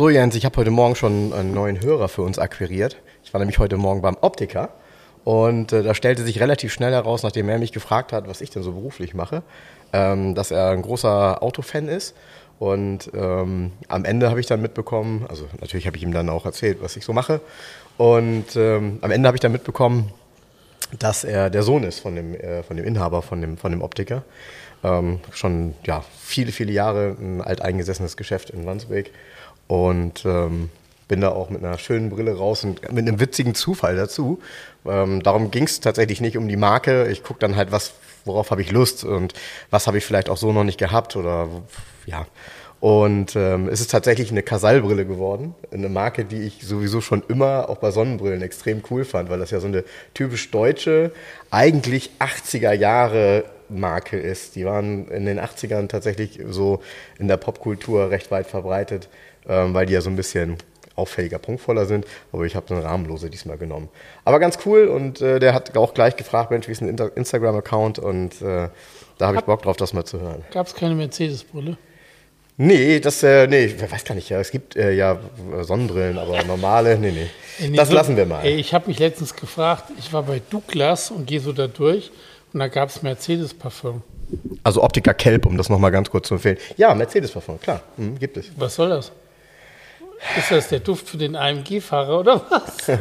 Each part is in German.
So Jens, ich habe heute Morgen schon einen neuen Hörer für uns akquiriert. Ich war nämlich heute Morgen beim Optiker und äh, da stellte sich relativ schnell heraus, nachdem er mich gefragt hat, was ich denn so beruflich mache, ähm, dass er ein großer Autofan ist. Und ähm, am Ende habe ich dann mitbekommen, also natürlich habe ich ihm dann auch erzählt, was ich so mache. Und ähm, am Ende habe ich dann mitbekommen, dass er der Sohn ist von dem, äh, von dem Inhaber von dem, von dem Optiker. Ähm, schon ja, viele, viele Jahre ein alteingesessenes Geschäft in Wandsbek. Und ähm, bin da auch mit einer schönen Brille raus und mit einem witzigen Zufall dazu. Ähm, darum ging es tatsächlich nicht um die Marke. Ich gucke dann halt, was, worauf habe ich Lust und was habe ich vielleicht auch so noch nicht gehabt oder ja. Und ähm, es ist tatsächlich eine Casal-Brille geworden. Eine Marke, die ich sowieso schon immer auch bei Sonnenbrillen extrem cool fand, weil das ja so eine typisch deutsche, eigentlich 80er Jahre Marke ist. Die waren in den 80ern tatsächlich so in der Popkultur recht weit verbreitet ähm, weil die ja so ein bisschen auffälliger, punktvoller sind. Aber ich habe eine Rahmenlose diesmal genommen. Aber ganz cool und äh, der hat auch gleich gefragt, Mensch, wie ist ein Instagram-Account? Und äh, da habe ich Bock drauf, das mal zu hören. Gab es keine Mercedes-Brille? Nee, das, äh, nee, ich weiß gar nicht, ja, es gibt äh, ja Sonnenbrillen, aber normale, nee, nee. nee das so, lassen wir mal. Ey, ich habe mich letztens gefragt, ich war bei Douglas und gehe so da durch und da gab es Mercedes-Parfum. Also Optica Kelp, um das nochmal ganz kurz zu empfehlen. Ja, Mercedes-Parfum, klar, mhm, gibt es. Was soll das? Ist das der Duft für den AMG-Fahrer oder was?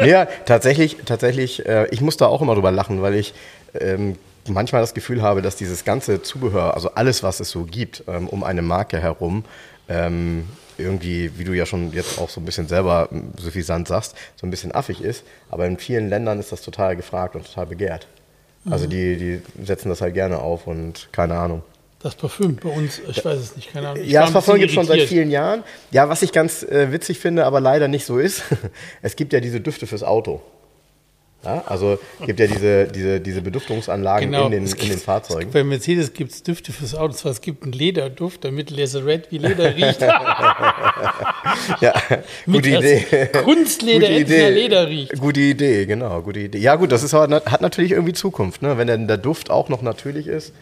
ja, tatsächlich, tatsächlich, äh, ich muss da auch immer drüber lachen, weil ich ähm, manchmal das Gefühl habe, dass dieses ganze Zubehör, also alles, was es so gibt, ähm, um eine Marke herum, ähm, irgendwie, wie du ja schon jetzt auch so ein bisschen selber suffisant sagst, so ein bisschen affig ist. Aber in vielen Ländern ist das total gefragt und total begehrt. Also mhm. die, die setzen das halt gerne auf und keine Ahnung. Das Parfüm bei uns, ich weiß es nicht, keine Ahnung. Ich ja, das Parfüm gibt es schon seit vielen Jahren. Ja, was ich ganz äh, witzig finde, aber leider nicht so ist, es gibt ja diese Düfte fürs Auto. Ja, also gibt ja diese, diese, diese Beduftungsanlagen genau, in, den, gibt, in den Fahrzeugen. Bei Mercedes gibt es Düfte fürs Auto. Zwar es gibt einen Lederduft, damit Red wie Leder riecht. ja, gute Idee. Kunstleder gute Idee. Leder riecht. Gute Idee, genau, gute Idee. Ja gut, das ist, hat natürlich irgendwie Zukunft, ne? wenn dann der Duft auch noch natürlich ist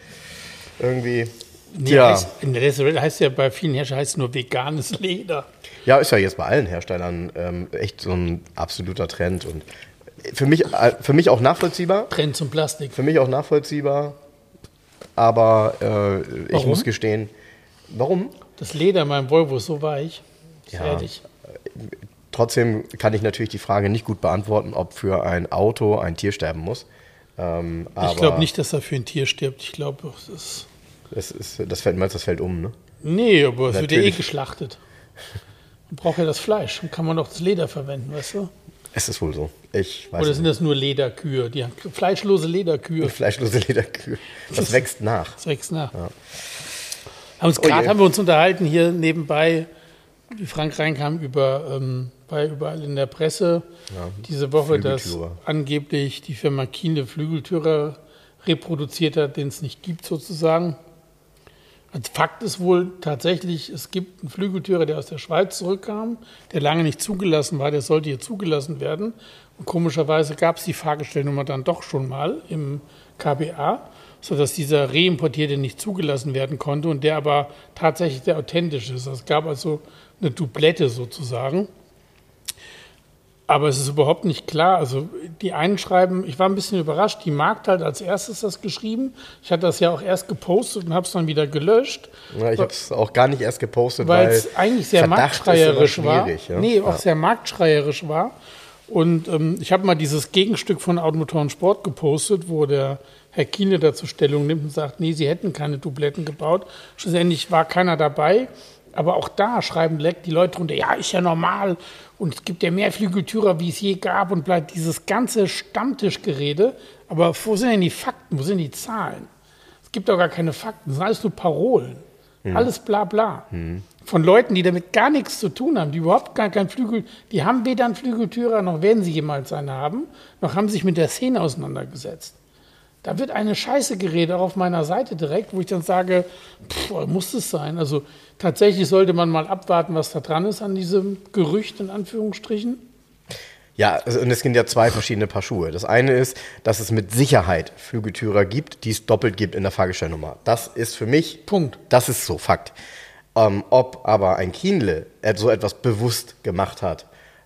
irgendwie. Nee, ja. heißt, in der heißt ja bei vielen Herstellern heißt nur veganes Leder. Ja, ist ja jetzt bei allen Herstellern ähm, echt so ein absoluter Trend und für mich, äh, für mich auch nachvollziehbar. Trend zum Plastik. Für mich auch nachvollziehbar, aber äh, ich muss gestehen, warum? Das Leder in meinem Volvo ist so weich. Ja, ehrlich. Trotzdem kann ich natürlich die Frage nicht gut beantworten, ob für ein Auto ein Tier sterben muss. Ähm, ich glaube nicht, dass er für ein Tier stirbt. Ich glaube, ist. Das, ist, das fällt, meinst das fällt um, ne? Nee, aber es wird ja eh geschlachtet. Man braucht ja das Fleisch. Dann kann man doch das Leder verwenden, weißt du? Es ist wohl so. Ich weiß Oder sind das nur Lederkühe? Die fleischlose Lederkühe. Fleischlose Lederkühe. Das wächst nach. Das wächst nach. Ja. Gerade oh haben wir uns unterhalten hier nebenbei, wie Frank reinkam, über ähm, war überall in der Presse ja, diese Woche, dass angeblich die Firma Kiene Flügeltürer reproduziert hat, den es nicht gibt sozusagen. Als Fakt ist wohl tatsächlich, es gibt einen Flügeltürer, der aus der Schweiz zurückkam, der lange nicht zugelassen war, der sollte hier zugelassen werden. Und komischerweise gab es die Fahrgestellnummer dann doch schon mal im KBA, sodass dieser Reimportierte nicht zugelassen werden konnte und der aber tatsächlich der authentische ist. Es gab also eine Dublette sozusagen. Aber es ist überhaupt nicht klar. Also die einen schreiben, ich war ein bisschen überrascht, die Markt hat als erstes das geschrieben. Ich hatte das ja auch erst gepostet und habe es dann wieder gelöscht. Ja, ich habe es auch gar nicht erst gepostet, weil es eigentlich sehr marktschreierisch war. Ja? Nee, auch ja. sehr marktschreierisch war. Und ähm, ich habe mal dieses Gegenstück von Automotoren Sport gepostet, wo der Herr Kiene dazu Stellung nimmt und sagt, nee, sie hätten keine Dubletten gebaut. Schlussendlich war keiner dabei. Aber auch da schreiben die Leute drunter, ja, ist ja normal und es gibt ja mehr Flügeltürer, wie es je gab und bleibt dieses ganze Stammtischgerede. Aber wo sind denn die Fakten? Wo sind die Zahlen? Es gibt doch gar keine Fakten, das sind alles nur Parolen. Mhm. Alles bla bla. Mhm. Von Leuten, die damit gar nichts zu tun haben, die überhaupt gar keinen Flügel, die haben weder einen Flügeltürer, noch werden sie jemals einen haben, noch haben sich mit der Szene auseinandergesetzt. Da wird eine Scheiße geredet, auch auf meiner Seite direkt, wo ich dann sage, pff, muss es sein? Also tatsächlich sollte man mal abwarten, was da dran ist an diesem Gerücht, in Anführungsstrichen. Ja, und es sind ja zwei verschiedene Paar Schuhe. Das eine ist, dass es mit Sicherheit Flügeltürer gibt, die es doppelt gibt in der Fahrgestellnummer. Das ist für mich, Punkt. Das ist so Fakt. Ähm, ob aber ein Kienle so etwas bewusst gemacht hat,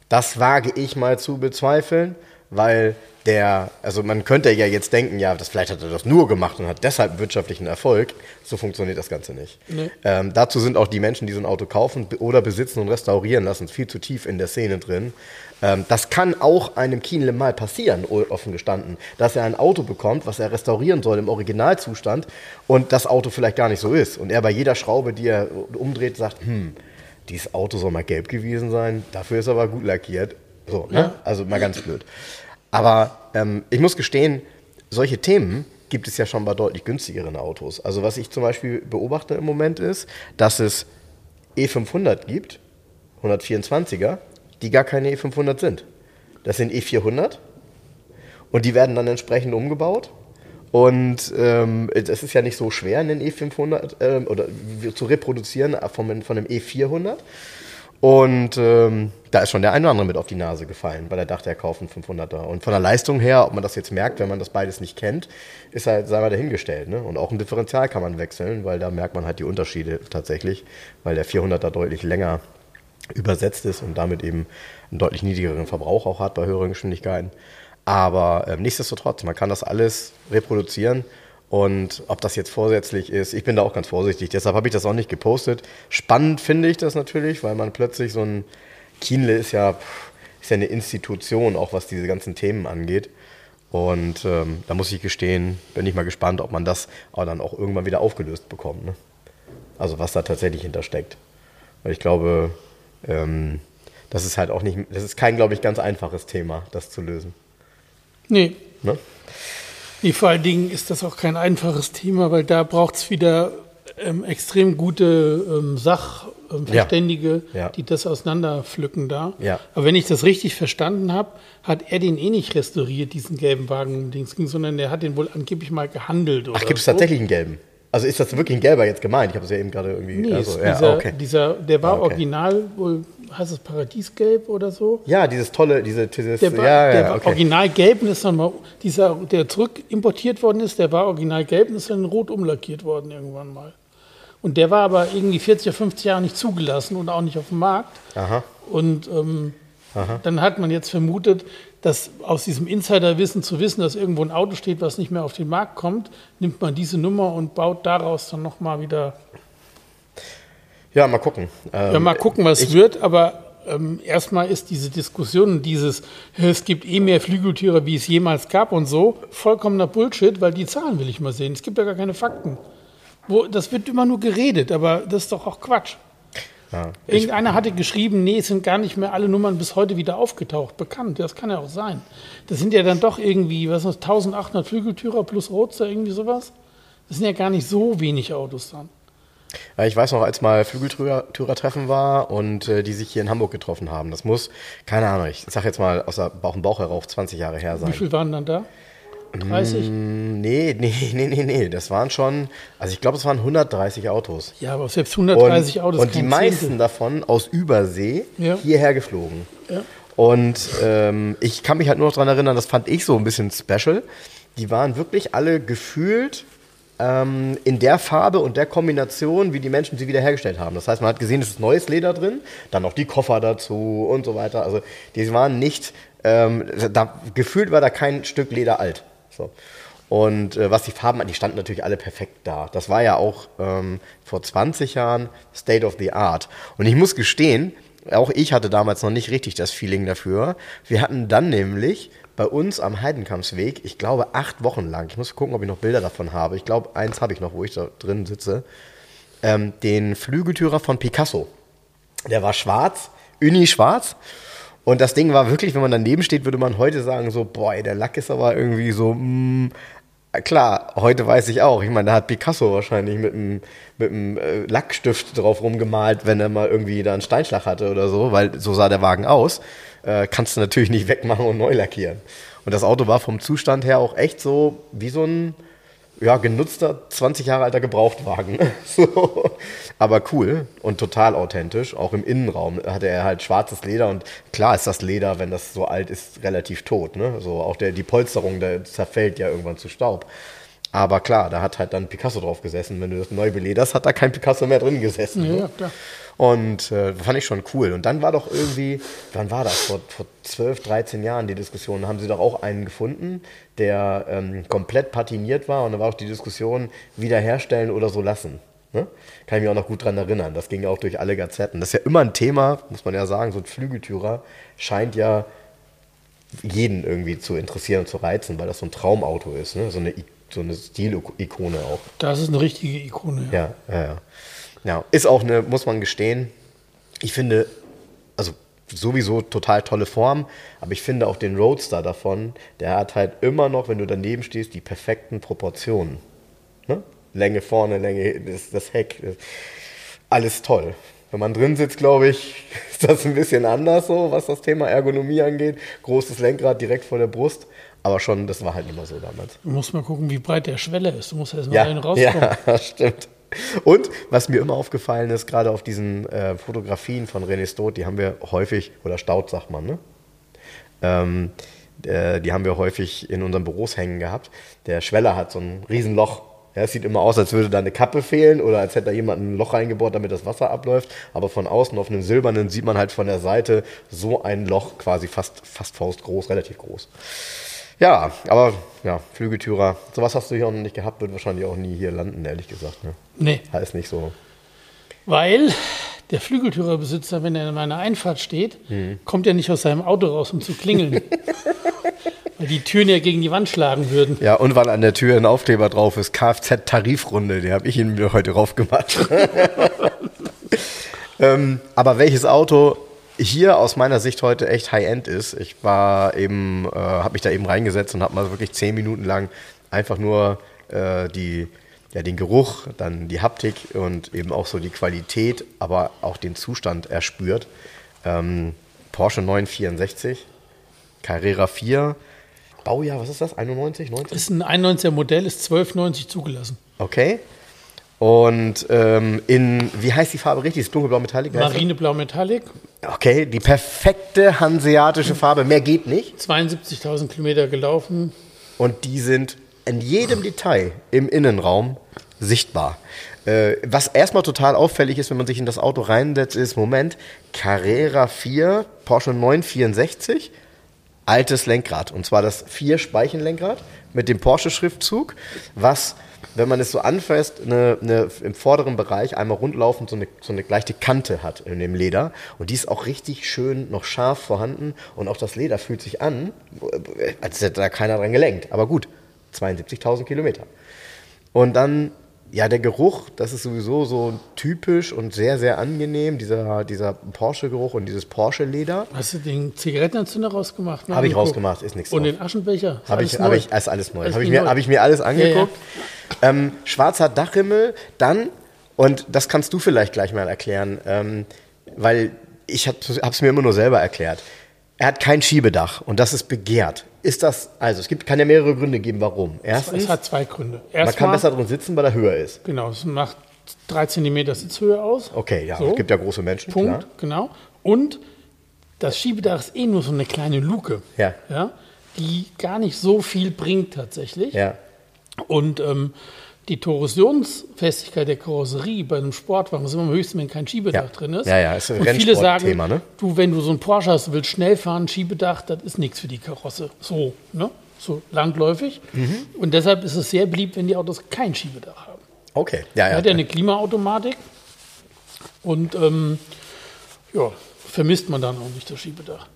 das wage ich mal zu bezweifeln, weil der, also man könnte ja jetzt denken, ja, das, vielleicht hat er das nur gemacht und hat deshalb wirtschaftlichen Erfolg. So funktioniert das Ganze nicht. Nee. Ähm, dazu sind auch die Menschen, die so ein Auto kaufen oder besitzen und restaurieren lassen, viel zu tief in der Szene drin. Ähm, das kann auch einem Kienle mal passieren, offen gestanden, dass er ein Auto bekommt, was er restaurieren soll im Originalzustand und das Auto vielleicht gar nicht so ist. Und er bei jeder Schraube, die er umdreht, sagt, hm, dieses Auto soll mal gelb gewesen sein, dafür ist er aber gut lackiert. So, ne? Also mal ganz blöd. Aber ähm, ich muss gestehen, solche Themen gibt es ja schon bei deutlich günstigeren Autos. Also was ich zum Beispiel beobachte im Moment ist, dass es E500 gibt, 124er, die gar keine E500 sind. Das sind E400 und die werden dann entsprechend umgebaut. Und ähm, es ist ja nicht so schwer, einen E500 ähm, oder zu reproduzieren von, von einem E400. Und ähm, da ist schon der eine oder andere mit auf die Nase gefallen, weil er dachte, er kauft einen 500er. Und von der Leistung her, ob man das jetzt merkt, wenn man das beides nicht kennt, ist halt, sei mal dahingestellt. Ne? Und auch ein Differential kann man wechseln, weil da merkt man halt die Unterschiede tatsächlich, weil der 400er deutlich länger übersetzt ist und damit eben einen deutlich niedrigeren Verbrauch auch hat bei höheren Geschwindigkeiten. Aber äh, nichtsdestotrotz, man kann das alles reproduzieren und ob das jetzt vorsätzlich ist, ich bin da auch ganz vorsichtig. Deshalb habe ich das auch nicht gepostet. Spannend finde ich das natürlich, weil man plötzlich so ein Kienle ist ja, ist ja eine Institution, auch was diese ganzen Themen angeht. Und ähm, da muss ich gestehen, bin ich mal gespannt, ob man das auch dann auch irgendwann wieder aufgelöst bekommt. Ne? Also was da tatsächlich hintersteckt. Weil ich glaube, ähm, das ist halt auch nicht, das ist kein, glaube ich, ganz einfaches Thema, das zu lösen. Nee. Ne? Nee, vor allen Dingen ist das auch kein einfaches Thema, weil da braucht es wieder ähm, extrem gute ähm, Sachverständige, ja. ja. die das auseinanderpflücken da. Ja. Aber wenn ich das richtig verstanden habe, hat er den eh nicht restauriert, diesen gelben Wagen, sondern der hat den wohl angeblich mal gehandelt. Ach, gibt es so. tatsächlich einen gelben? Also ist das wirklich ein gelber jetzt gemeint? Ich habe es ja eben gerade irgendwie. Nee, also, ja, dieser, okay. dieser, der war ah, okay. original, wohl heißt es Paradiesgelb oder so? Ja, dieses tolle, diese, dieses, der war, ja, der ja, okay. war original gelb und ist dann mal, dieser, der zurück importiert worden ist, der war original gelb und ist dann rot umlackiert worden irgendwann mal. Und der war aber irgendwie 40 oder 50 Jahre nicht zugelassen und auch nicht auf dem Markt. Aha. Und ähm, dann hat man jetzt vermutet, dass aus diesem Insiderwissen zu wissen, dass irgendwo ein Auto steht, was nicht mehr auf den Markt kommt, nimmt man diese Nummer und baut daraus dann nochmal wieder. Ja, mal gucken. Ähm, ja, mal gucken, was es wird, aber ähm, erstmal ist diese Diskussion, dieses, es gibt eh mehr Flügeltiere, wie es jemals gab und so, vollkommener Bullshit, weil die Zahlen will ich mal sehen. Es gibt ja gar keine Fakten. Wo, das wird immer nur geredet, aber das ist doch auch Quatsch. Ja, Irgendeiner hatte geschrieben, nee, es sind gar nicht mehr alle Nummern bis heute wieder aufgetaucht, bekannt. Das kann ja auch sein. Das sind ja dann doch irgendwie, was ist das, 1800 Flügeltürer plus Roadster, irgendwie sowas. Das sind ja gar nicht so wenig Autos dann. Ja, ich weiß noch, als mal Flügeltürer-Treffen war und äh, die sich hier in Hamburg getroffen haben. Das muss, keine Ahnung, ich sag jetzt mal aus Bauch und Bauch herauf 20 Jahre her sein. Wie viele waren dann da? 30? Mm, nee, nee, nee, nee, nee. Das waren schon, also ich glaube, es waren 130 Autos. Ja, aber selbst 130 und, Autos. Und die meisten Zehntel. davon aus Übersee ja. hierher geflogen. Ja. Und ähm, ich kann mich halt nur noch daran erinnern, das fand ich so ein bisschen special. Die waren wirklich alle gefühlt ähm, in der Farbe und der Kombination, wie die Menschen sie wiederhergestellt haben. Das heißt, man hat gesehen, es ist neues Leder drin, dann noch die Koffer dazu und so weiter. Also die waren nicht, ähm, da, gefühlt war da kein Stück Leder alt. So. Und äh, was die Farben an, die standen natürlich alle perfekt da. Das war ja auch ähm, vor 20 Jahren State of the Art. Und ich muss gestehen, auch ich hatte damals noch nicht richtig das Feeling dafür. Wir hatten dann nämlich bei uns am Heidenkampfsweg, ich glaube acht Wochen lang, ich muss gucken, ob ich noch Bilder davon habe. Ich glaube, eins habe ich noch, wo ich da drin sitze. Ähm, den Flügeltürer von Picasso. Der war schwarz, uni schwarz. Und das Ding war wirklich, wenn man daneben steht, würde man heute sagen, so, boah, der Lack ist aber irgendwie so, mh, mm, klar, heute weiß ich auch. Ich meine, da hat Picasso wahrscheinlich mit einem mit einem äh, Lackstift drauf rumgemalt, wenn er mal irgendwie da einen Steinschlag hatte oder so, weil so sah der Wagen aus. Äh, kannst du natürlich nicht wegmachen und neu lackieren. Und das Auto war vom Zustand her auch echt so wie so ein ja, genutzter, 20 Jahre alter Gebrauchtwagen. so. Aber cool und total authentisch. Auch im Innenraum hatte er halt schwarzes Leder und klar ist das Leder, wenn das so alt ist, relativ tot. Ne? So auch der, die Polsterung, der zerfällt ja irgendwann zu Staub. Aber klar, da hat halt dann Picasso drauf gesessen. Wenn du das neu belederst, hat da kein Picasso mehr drin gesessen. Ja, ne? klar. Und äh, fand ich schon cool. Und dann war doch irgendwie, wann war das? Vor, vor 12, 13 Jahren die Diskussion. Da haben sie doch auch einen gefunden, der ähm, komplett patiniert war. Und da war auch die Diskussion, wiederherstellen oder so lassen. Ne? Kann ich mich auch noch gut dran erinnern. Das ging auch durch alle Gazetten. Das ist ja immer ein Thema, muss man ja sagen. So ein Flügeltürer scheint ja jeden irgendwie zu interessieren und zu reizen, weil das so ein Traumauto ist. Ne? So eine, so eine Stilikone auch. Das ist eine richtige Ikone. Ja, ja, ja. ja. Ja, ist auch eine, muss man gestehen, ich finde, also sowieso total tolle Form, aber ich finde auch den Roadster davon, der hat halt immer noch, wenn du daneben stehst, die perfekten Proportionen. Ne? Länge vorne, Länge hinten, das, das Heck, das, alles toll. Wenn man drin sitzt, glaube ich, ist das ein bisschen anders so, was das Thema Ergonomie angeht. Großes Lenkrad direkt vor der Brust. Aber schon, das war halt immer so damals. Du musst mal gucken, wie breit der Schwelle ist. Du musst erst mal ja, einen rauskommen. Ja, stimmt. Und was mir immer aufgefallen ist, gerade auf diesen äh, Fotografien von René Stott, die haben wir häufig, oder Staud sagt man, ne? Ähm, äh, die haben wir häufig in unseren Büros hängen gehabt. Der Schweller hat so ein Riesenloch. Ja, es sieht immer aus, als würde da eine Kappe fehlen oder als hätte da jemand ein Loch reingebohrt, damit das Wasser abläuft. Aber von außen auf einem silbernen sieht man halt von der Seite so ein Loch, quasi fast, fast faustgroß, relativ groß. Ja, aber ja, Flügeltürer, sowas hast du hier auch noch nicht gehabt, wird wahrscheinlich auch nie hier landen, ehrlich gesagt. Ne? Nee. Heißt nicht so. Weil der Flügeltürerbesitzer, wenn er in meiner Einfahrt steht, hm. kommt ja nicht aus seinem Auto raus, um zu klingeln. weil die Türen ja gegen die Wand schlagen würden. Ja, und weil an der Tür ein Aufkleber drauf ist, Kfz-Tarifrunde, die habe ich Ihnen mir heute drauf gemacht. ähm, aber welches Auto hier aus meiner Sicht heute echt High-End ist. Ich war eben, äh, habe mich da eben reingesetzt und habe mal wirklich zehn Minuten lang einfach nur äh, die, ja, den Geruch, dann die Haptik und eben auch so die Qualität, aber auch den Zustand erspürt. Ähm, Porsche 964, Carrera 4, Baujahr, was ist das? 91, 90? Ist ein 91er Modell, ist 1290 zugelassen. Okay. Und ähm, in, wie heißt die Farbe richtig? Ist dunkelblau Metallic? Marineblau Metallic. Okay, die perfekte hanseatische Farbe. Mehr geht nicht. 72.000 Kilometer gelaufen. Und die sind in jedem Detail im Innenraum sichtbar. Äh, was erstmal total auffällig ist, wenn man sich in das Auto reinsetzt, ist, Moment, Carrera 4, Porsche 964, altes Lenkrad. Und zwar das Vier-Speichenlenkrad mit dem Porsche-Schriftzug, was wenn man es so anfasst, eine, eine, im vorderen Bereich einmal rundlaufend so eine, so eine leichte Kante hat in dem Leder. Und die ist auch richtig schön noch scharf vorhanden. Und auch das Leder fühlt sich an, als hätte da keiner dran gelenkt. Aber gut, 72.000 Kilometer. Und dann ja, der Geruch, das ist sowieso so typisch und sehr, sehr angenehm, dieser, dieser Porsche-Geruch und dieses Porsche-Leder. Hast du den Zigarettenanzünder rausgemacht? Habe ich rausgemacht, ist nichts Und drauf. den Aschenbecher? Habe ich, hab ich, ist alles neu. Habe ich, mir, hab ich mir alles angeguckt. Ja, ja. Ähm, schwarzer Dachhimmel, dann, und das kannst du vielleicht gleich mal erklären, ähm, weil ich habe es mir immer nur selber erklärt. Er hat kein Schiebedach und das ist begehrt. Ist das, also es gibt, kann ja mehrere Gründe geben, warum. Erstens, es hat zwei Gründe. Erstmal, man kann besser drin sitzen, weil er höher ist. Genau, es macht drei Zentimeter Sitzhöhe aus. Okay, ja, so. es gibt ja große Menschen. Punkt, klar. genau. Und das Schiebedach ist eh nur so eine kleine Luke, ja. Ja, die gar nicht so viel bringt tatsächlich. Ja. Und ähm, die Torsionsfestigkeit der Karosserie bei einem Sportwagen ist immer am höchsten, wenn kein Schiebedach ja. drin ist. Ja, ja, ist ein Und viele sagen, ne? du, wenn du so ein Porsche hast, willst schnell fahren, Schiebedach, das ist nichts für die Karosse. So, ne? So landläufig. Mhm. Und deshalb ist es sehr beliebt, wenn die Autos kein Schiebedach haben. Okay, ja, ja. Er hat ja eine Klimaautomatik und ähm, ja, vermisst man dann auch nicht das Schiebedach.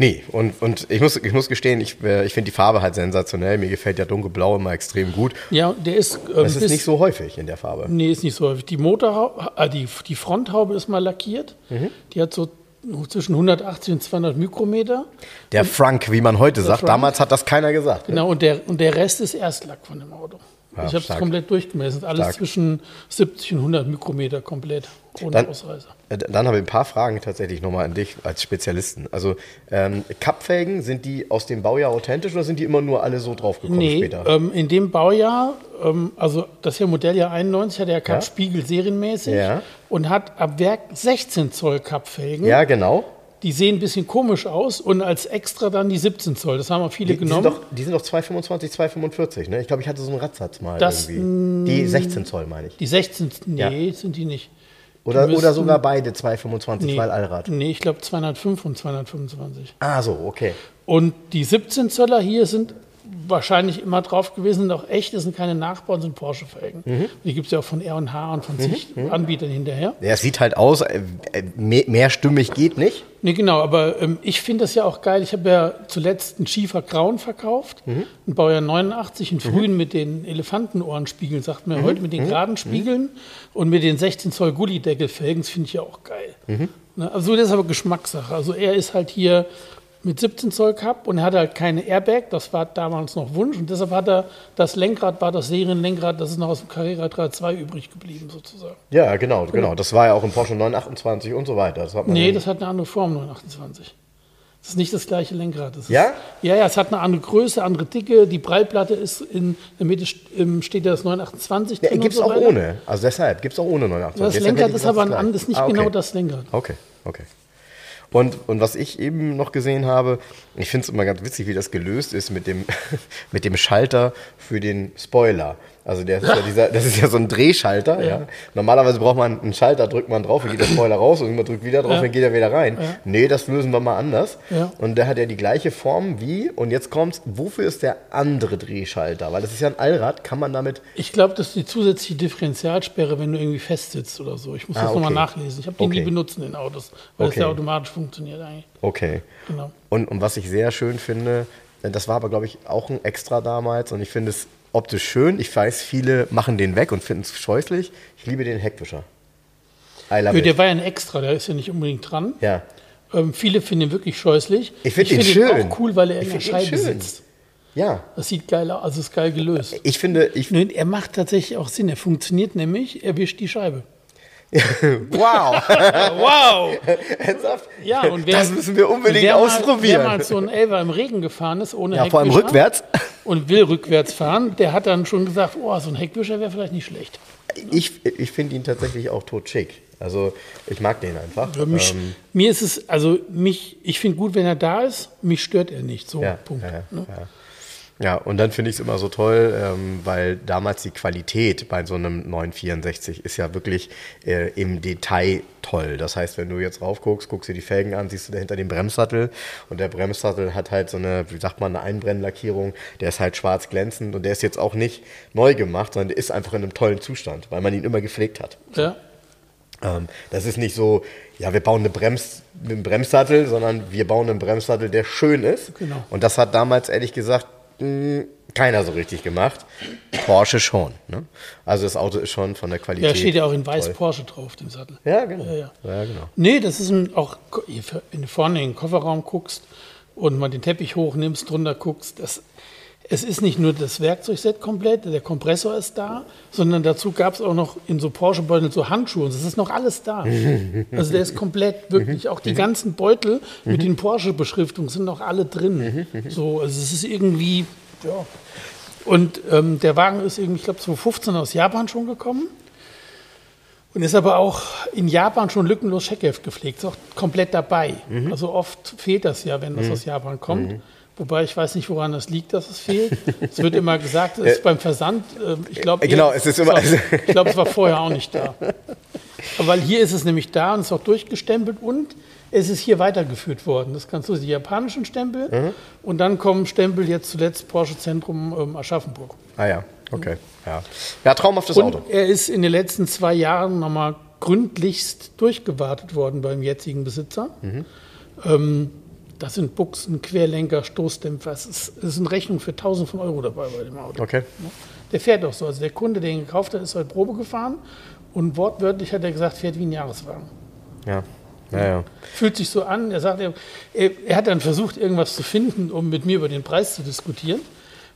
Nee, und, und ich, muss, ich muss gestehen, ich, äh, ich finde die Farbe halt sensationell. Mir gefällt der dunkelblau immer extrem gut. Ja, der ist. Ähm, das ist nicht so häufig in der Farbe. Nee, ist nicht so häufig. Die Motorhaube, äh, die, die Fronthaube ist mal lackiert. Mhm. Die hat so zwischen 180 und 200 Mikrometer. Der Frank, wie man heute sagt. Frank. Damals hat das keiner gesagt. Genau, ne? und, der, und der Rest ist Erstlack von dem Auto. Ja, ich habe es komplett durchgemessen. Alles stark. zwischen 70 und 100 Mikrometer komplett, ohne dann, Ausreißer. Äh, dann habe ich ein paar Fragen tatsächlich nochmal an dich als Spezialisten. Also ähm, Cup-Felgen, sind die aus dem Baujahr authentisch oder sind die immer nur alle so draufgekommen nee, später? Ähm, in dem Baujahr, ähm, also das hier Modelljahr 91, hat er Cup ja? Serienmäßig ja. und hat ab Werk 16 Zoll Cup-Felgen. Ja, genau. Die sehen ein bisschen komisch aus und als extra dann die 17 Zoll. Das haben auch viele die, genommen. Die sind doch, die sind doch 225, 245, ne? Ich glaube, ich hatte so einen Radsatz mal das, irgendwie. Die 16 Zoll meine ich. Die 16, nee, ja. sind die nicht. Oder, müssten, oder sogar beide 225, nee, weil Allrad. Nee, ich glaube 205 und 225. Ah, so, okay. Und die 17 Zöller hier sind wahrscheinlich immer drauf gewesen, sind auch echt, das sind keine Nachbauen, sind Porsche-Felgen. Mhm. Die gibt es ja auch von R&H und von mhm. zig mhm. Anbietern hinterher. Ja, es sieht halt aus, äh, äh mehrstimmig geht nicht. Nee, genau, aber ähm, ich finde das ja auch geil. Ich habe ja zuletzt einen Schiefer Grauen verkauft, mhm. ein Baujahr 89, einen frühen mhm. mit den Elefantenohrenspiegeln, sagt man mhm. heute, mit den geraden Spiegeln und mit den 16 Zoll Gullideckelfelgen, das finde ich ja auch geil. Ne, also das ist aber Geschmackssache. Also er ist halt hier mit 17 Zoll Cup und er hatte halt keine Airbag, das war damals noch Wunsch und deshalb hat er das Lenkrad, war das Serienlenkrad, das ist noch aus dem Carrera 3.2 übrig geblieben sozusagen. Ja, genau, genau. Das war ja auch im Porsche 928 und so weiter. Das nee, das hat eine andere Form, 928. Das ist nicht das gleiche Lenkrad. Das ja? Ist, ja, ja, es hat eine andere Größe, andere Dicke. Die Prallplatte ist in der Mitte steht ja das 928 ja, Gibt es so auch ohne. Also deshalb gibt es auch ohne 928. Das Lenkrad ist aber ein anderes, nicht ah, okay. genau das Lenkrad. Okay, okay. Und, und was ich eben noch gesehen habe, ich finde es immer ganz witzig, wie das gelöst ist mit dem, mit dem Schalter für den Spoiler. Also der ist ja dieser, das ist ja so ein Drehschalter. Ja. ja. Normalerweise braucht man einen Schalter, drückt man drauf, dann geht der Spoiler raus und man drückt wieder drauf, ja. dann geht er wieder rein. Ja. Nee, das lösen wir mal anders. Ja. Und der hat ja die gleiche Form wie, und jetzt kommt's, wofür ist der andere Drehschalter? Weil das ist ja ein Allrad, kann man damit. Ich glaube, das ist die zusätzliche Differentialsperre, wenn du irgendwie festsitzt oder so. Ich muss ah, das okay. nochmal nachlesen. Ich habe den okay. nie benutzt in den Autos, weil okay. das ja automatisch funktioniert eigentlich. Okay. Genau. Und, und was ich sehr schön finde, das war aber, glaube ich, auch ein Extra damals und ich finde es optisch schön. Ich weiß, viele machen den weg und finden es scheußlich. Ich liebe den Heckwischer. Ja, der war ja ein Extra, der ist ja nicht unbedingt dran. Ja. Ähm, viele finden ihn wirklich scheußlich. Ich finde ihn find schön. auch cool, weil er in der Scheibe sitzt. Ja. Das sieht geil aus, also ist geil gelöst. Ich finde, ich er macht tatsächlich auch Sinn. Er funktioniert nämlich, er wischt die Scheibe. wow. wow. Ernsthaft? Ja, und wer, das müssen wir unbedingt wer ausprobieren. Mal, wer mal so ein Elver im Regen gefahren ist, ohne ja, Heckwischer. vor allem rückwärts. Und will rückwärts fahren, der hat dann schon gesagt, oh, so ein Heckwischer wäre vielleicht nicht schlecht. Ich, ich finde ihn tatsächlich auch tot schick. Also ich mag den einfach. Ja, mich, ähm, mir ist es, also mich, ich finde gut, wenn er da ist, mich stört er nicht. So, ja, Punkt. Ja, ne? Ja. Und dann finde ich es immer so toll, ähm, weil damals die Qualität bei so einem 964 ist ja wirklich äh, im Detail toll. Das heißt, wenn du jetzt raufguckst, guckst dir die Felgen an, siehst du dahinter den Bremssattel und der Bremssattel hat halt so eine, wie sagt man, eine Einbrennlackierung, der ist halt schwarz glänzend und der ist jetzt auch nicht neu gemacht, sondern der ist einfach in einem tollen Zustand, weil man ihn immer gepflegt hat. Ja. Ähm, das ist nicht so, ja, wir bauen eine Brems, einen Bremssattel, sondern wir bauen einen Bremssattel, der schön ist. Genau. Und das hat damals ehrlich gesagt hm, keiner so richtig gemacht. Porsche schon. Ne? Also das Auto ist schon von der Qualität. Ja, steht ja auch in weiß toll. Porsche drauf, dem Sattel. Ja, genau. Ja, ja. ja, genau. Nee, das ist ein, auch, wenn du vorne in den Kofferraum guckst und mal den Teppich hochnimmst, drunter guckst, das, es ist nicht nur das Werkzeugset komplett, der Kompressor ist da, sondern dazu gab es auch noch in so Porsche-Beuteln so Handschuhe. Und es ist noch alles da. Also der ist komplett wirklich. Auch die ganzen Beutel mit den Porsche-Beschriftungen sind noch alle drin. So, also es ist irgendwie, ja. Und ähm, der Wagen ist irgendwie, ich glaube, 2015 aus Japan schon gekommen. Und ist aber auch in Japan schon lückenlos Scheckheft gepflegt, ist auch komplett dabei. Mhm. Also oft fehlt das ja, wenn das mhm. aus Japan kommt. Wobei ich weiß nicht, woran das liegt, dass es fehlt. Es wird immer gesagt, es ist beim Versand. Äh, ich glaube, genau, es ist immer. War, ich glaube, es war vorher auch nicht da. Aber weil hier ist es nämlich da und ist auch durchgestempelt und es ist hier weitergeführt worden. Das kannst du die japanischen Stempel mhm. und dann kommen Stempel jetzt zuletzt Porsche Zentrum ähm, Aschaffenburg. Ah ja, okay. Ja, ja traumhaftes und Auto. Er ist in den letzten zwei Jahren nochmal gründlichst durchgewartet worden beim jetzigen Besitzer. Mhm. Ähm, das sind Buchsen, Querlenker, Stoßdämpfer. Es ist, es ist eine Rechnung für 1000 von Euro dabei bei dem Auto. Okay. Der fährt auch so. Also der Kunde, der ihn gekauft hat, ist heute Probe gefahren und wortwörtlich hat er gesagt, fährt wie ein Jahreswagen. Ja. Ja, ja. Fühlt sich so an. Er sagt, er, er, hat dann versucht, irgendwas zu finden, um mit mir über den Preis zu diskutieren.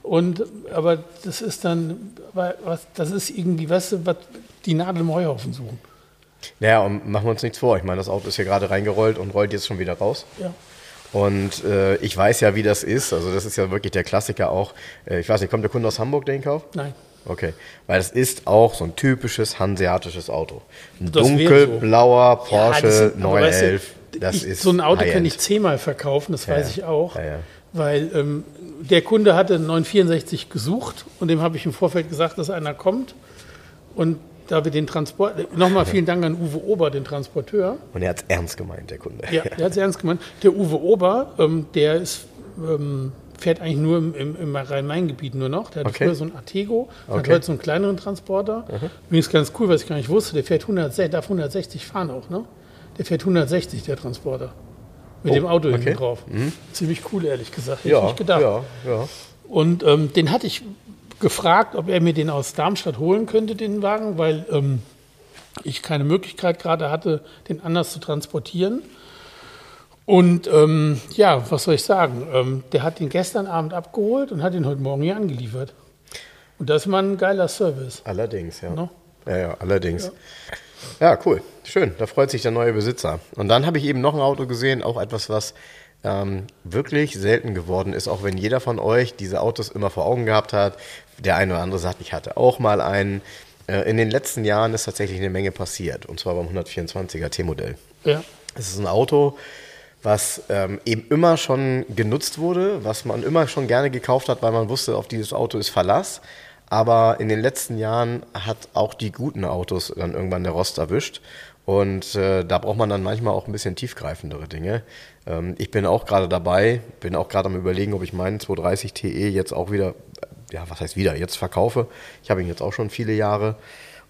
Und, aber das ist dann, was, das ist irgendwie, weißt du, was die Nadel im Heuhaufen suchen. Naja, und machen wir uns nichts vor. Ich meine, das Auto ist hier gerade reingerollt und rollt jetzt schon wieder raus. Ja. Und äh, ich weiß ja, wie das ist. Also das ist ja wirklich der Klassiker auch. Äh, ich weiß nicht, kommt der Kunde aus Hamburg, den Kauf? Nein. Okay, weil es ist auch so ein typisches hanseatisches Auto. Ein dunkelblauer so. Porsche ja, das, 911. das ich, ist so ein Auto kann ich zehnmal verkaufen, das ja, weiß ich auch. Ja, weil ähm, der Kunde hatte einen 964 gesucht und dem habe ich im Vorfeld gesagt, dass einer kommt. Und da wir den Transport, nochmal vielen Dank an Uwe Ober, den Transporteur. Und er hat es ernst gemeint, der Kunde. Ja, der hat es ernst gemeint. Der Uwe Ober, ähm, der ist ähm, fährt eigentlich nur im, im, im Rhein-Main-Gebiet nur noch. Der hat okay. früher so einen Artego, okay. hat heute so einen kleineren Transporter. Mhm. Übrigens ganz cool, was ich gar nicht wusste, der fährt 160, darf 160 fahren auch, ne? Der fährt 160, der Transporter. Mit oh, dem Auto okay. hinten drauf. Mhm. Ziemlich cool, ehrlich gesagt. Hätte ja, ich nicht gedacht. Ja, ja. Und ähm, den hatte ich gefragt, ob er mir den aus Darmstadt holen könnte, den Wagen, weil ähm, ich keine Möglichkeit gerade hatte, den anders zu transportieren. Und ähm, ja, was soll ich sagen? Ähm, der hat ihn gestern Abend abgeholt und hat ihn heute Morgen hier angeliefert. Und das ist mal ein geiler Service. Allerdings, ja. No? Ja, ja, allerdings. Ja. ja. cool. Schön. Da freut sich der neue Besitzer. Und dann habe ich eben noch ein Auto gesehen, auch etwas, was ähm, wirklich selten geworden ist, auch wenn jeder von euch diese Autos immer vor Augen gehabt hat. Der eine oder andere sagt, ich hatte auch mal einen. Äh, in den letzten Jahren ist tatsächlich eine Menge passiert. Und zwar beim 124er T-Modell. Ja. Es ist ein Auto, was ähm, eben immer schon genutzt wurde, was man immer schon gerne gekauft hat, weil man wusste, auf dieses Auto ist Verlass. Aber in den letzten Jahren hat auch die guten Autos dann irgendwann der Rost erwischt. Und äh, da braucht man dann manchmal auch ein bisschen tiefgreifendere Dinge. Ähm, ich bin auch gerade dabei, bin auch gerade am überlegen, ob ich meinen 230 TE jetzt auch wieder, ja, was heißt wieder, jetzt verkaufe. Ich habe ihn jetzt auch schon viele Jahre.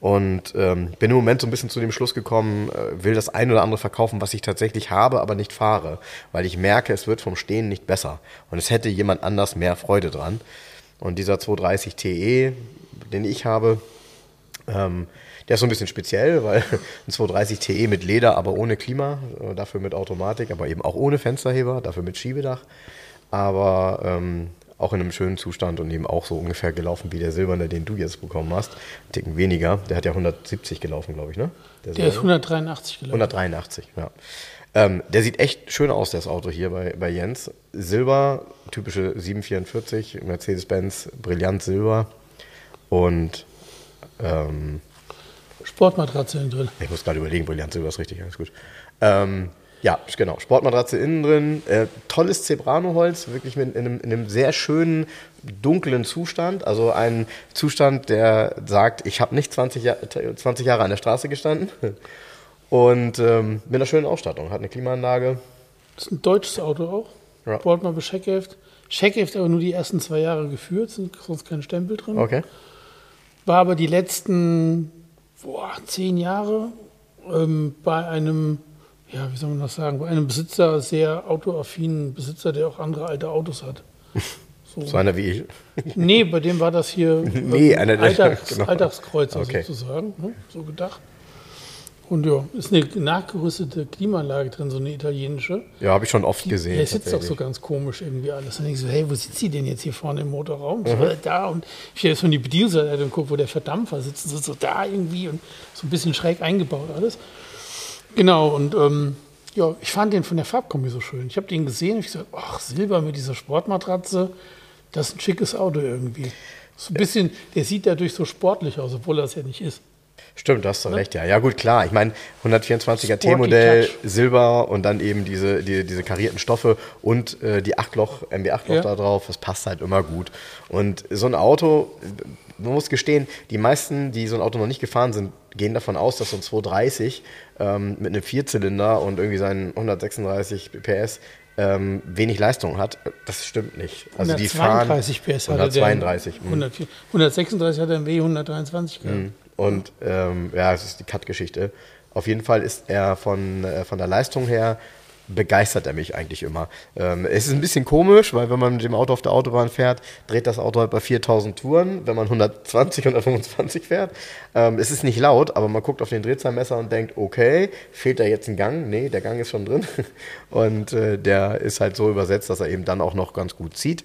Und ähm, bin im Moment so ein bisschen zu dem Schluss gekommen, äh, will das ein oder andere verkaufen, was ich tatsächlich habe, aber nicht fahre, weil ich merke, es wird vom Stehen nicht besser. Und es hätte jemand anders mehr Freude dran. Und dieser 230 TE, den ich habe, ähm, der ist so ein bisschen speziell, weil ein 230 TE mit Leder, aber ohne Klima, äh, dafür mit Automatik, aber eben auch ohne Fensterheber, dafür mit Schiebedach. Aber ähm, auch in einem schönen Zustand und eben auch so ungefähr gelaufen wie der silberne, den du jetzt bekommen hast. Ein Ticken weniger. Der hat ja 170 gelaufen, glaube ich, ne? Der, der ist 183 gelaufen. 183, ja. Ähm, der sieht echt schön aus, das Auto hier bei, bei Jens. Silber, typische 744, Mercedes-Benz, brillant Silber. Und ähm, Sportmatratze drin. Ich muss gerade überlegen, brillant Silber ist richtig, alles gut. Ähm, ja, genau. Sportmatratze innen drin. Äh, tolles Zebrano-Holz, wirklich mit, in, einem, in einem sehr schönen, dunklen Zustand. Also ein Zustand, der sagt, ich habe nicht 20, Jahr, 20 Jahre an der Straße gestanden. Und ähm, mit einer schönen Ausstattung. Hat eine Klimaanlage. Das ist ein deutsches Auto auch. Ja. Portman Scheckheft. Scheckheft aber nur die ersten zwei Jahre geführt, sind sonst kein Stempel drin. Okay. War aber die letzten boah, zehn Jahre ähm, bei einem ja, wie soll man das sagen, bei einem Besitzer, sehr autoaffinen Besitzer, der auch andere alte Autos hat. So, so einer wie ich? Nee, bei dem war das hier nee, einer der, Alltags, genau. Alltagskreuzer okay. sozusagen, ne? so gedacht. Und ja, ist eine nachgerüstete Klimaanlage drin, so eine italienische. Ja, habe ich schon oft gesehen. Der sitzt doch so ganz komisch irgendwie alles. Dann denke ich so, hey, wo sitzt sie denn jetzt hier vorne im Motorraum? Mhm. So, da und ich habe jetzt von die Bedienungsanleitung und gucke, wo der Verdampfer sitzt, so, so da irgendwie und so ein bisschen schräg eingebaut alles. Genau, und ähm, ja, ich fand den von der Farbkombi so schön. Ich habe den gesehen und ich gesagt, ach, Silber mit dieser Sportmatratze, das ist ein schickes Auto irgendwie. So ein bisschen, der sieht dadurch so sportlich aus, obwohl er es ja nicht ist. Stimmt, du hast doch ja? recht, ja. Ja, gut, klar. Ich meine, 124er T-Modell, Silber und dann eben diese, die, diese karierten Stoffe und äh, die 8-Loch, MB8-Loch ja. da drauf, das passt halt immer gut. Und so ein Auto, man muss gestehen, die meisten, die so ein Auto noch nicht gefahren sind, gehen davon aus, dass so ein 230 ähm, mit einem Vierzylinder und irgendwie seinen 136 PS ähm, wenig Leistung hat. Das stimmt nicht. Also die fahren PS 132. 104, 136 hat er ein W 123 gehabt. Mhm. Und ähm, ja, es ist die Cut-Geschichte. Auf jeden Fall ist er von, äh, von der Leistung her begeistert er mich eigentlich immer. Ähm, es ist ein bisschen komisch, weil wenn man mit dem Auto auf der Autobahn fährt, dreht das Auto halt bei 4000 Touren, wenn man 120, 125 fährt. Ähm, es ist nicht laut, aber man guckt auf den Drehzahlmesser und denkt, okay, fehlt da jetzt ein Gang? Nee, der Gang ist schon drin. Und äh, der ist halt so übersetzt, dass er eben dann auch noch ganz gut zieht.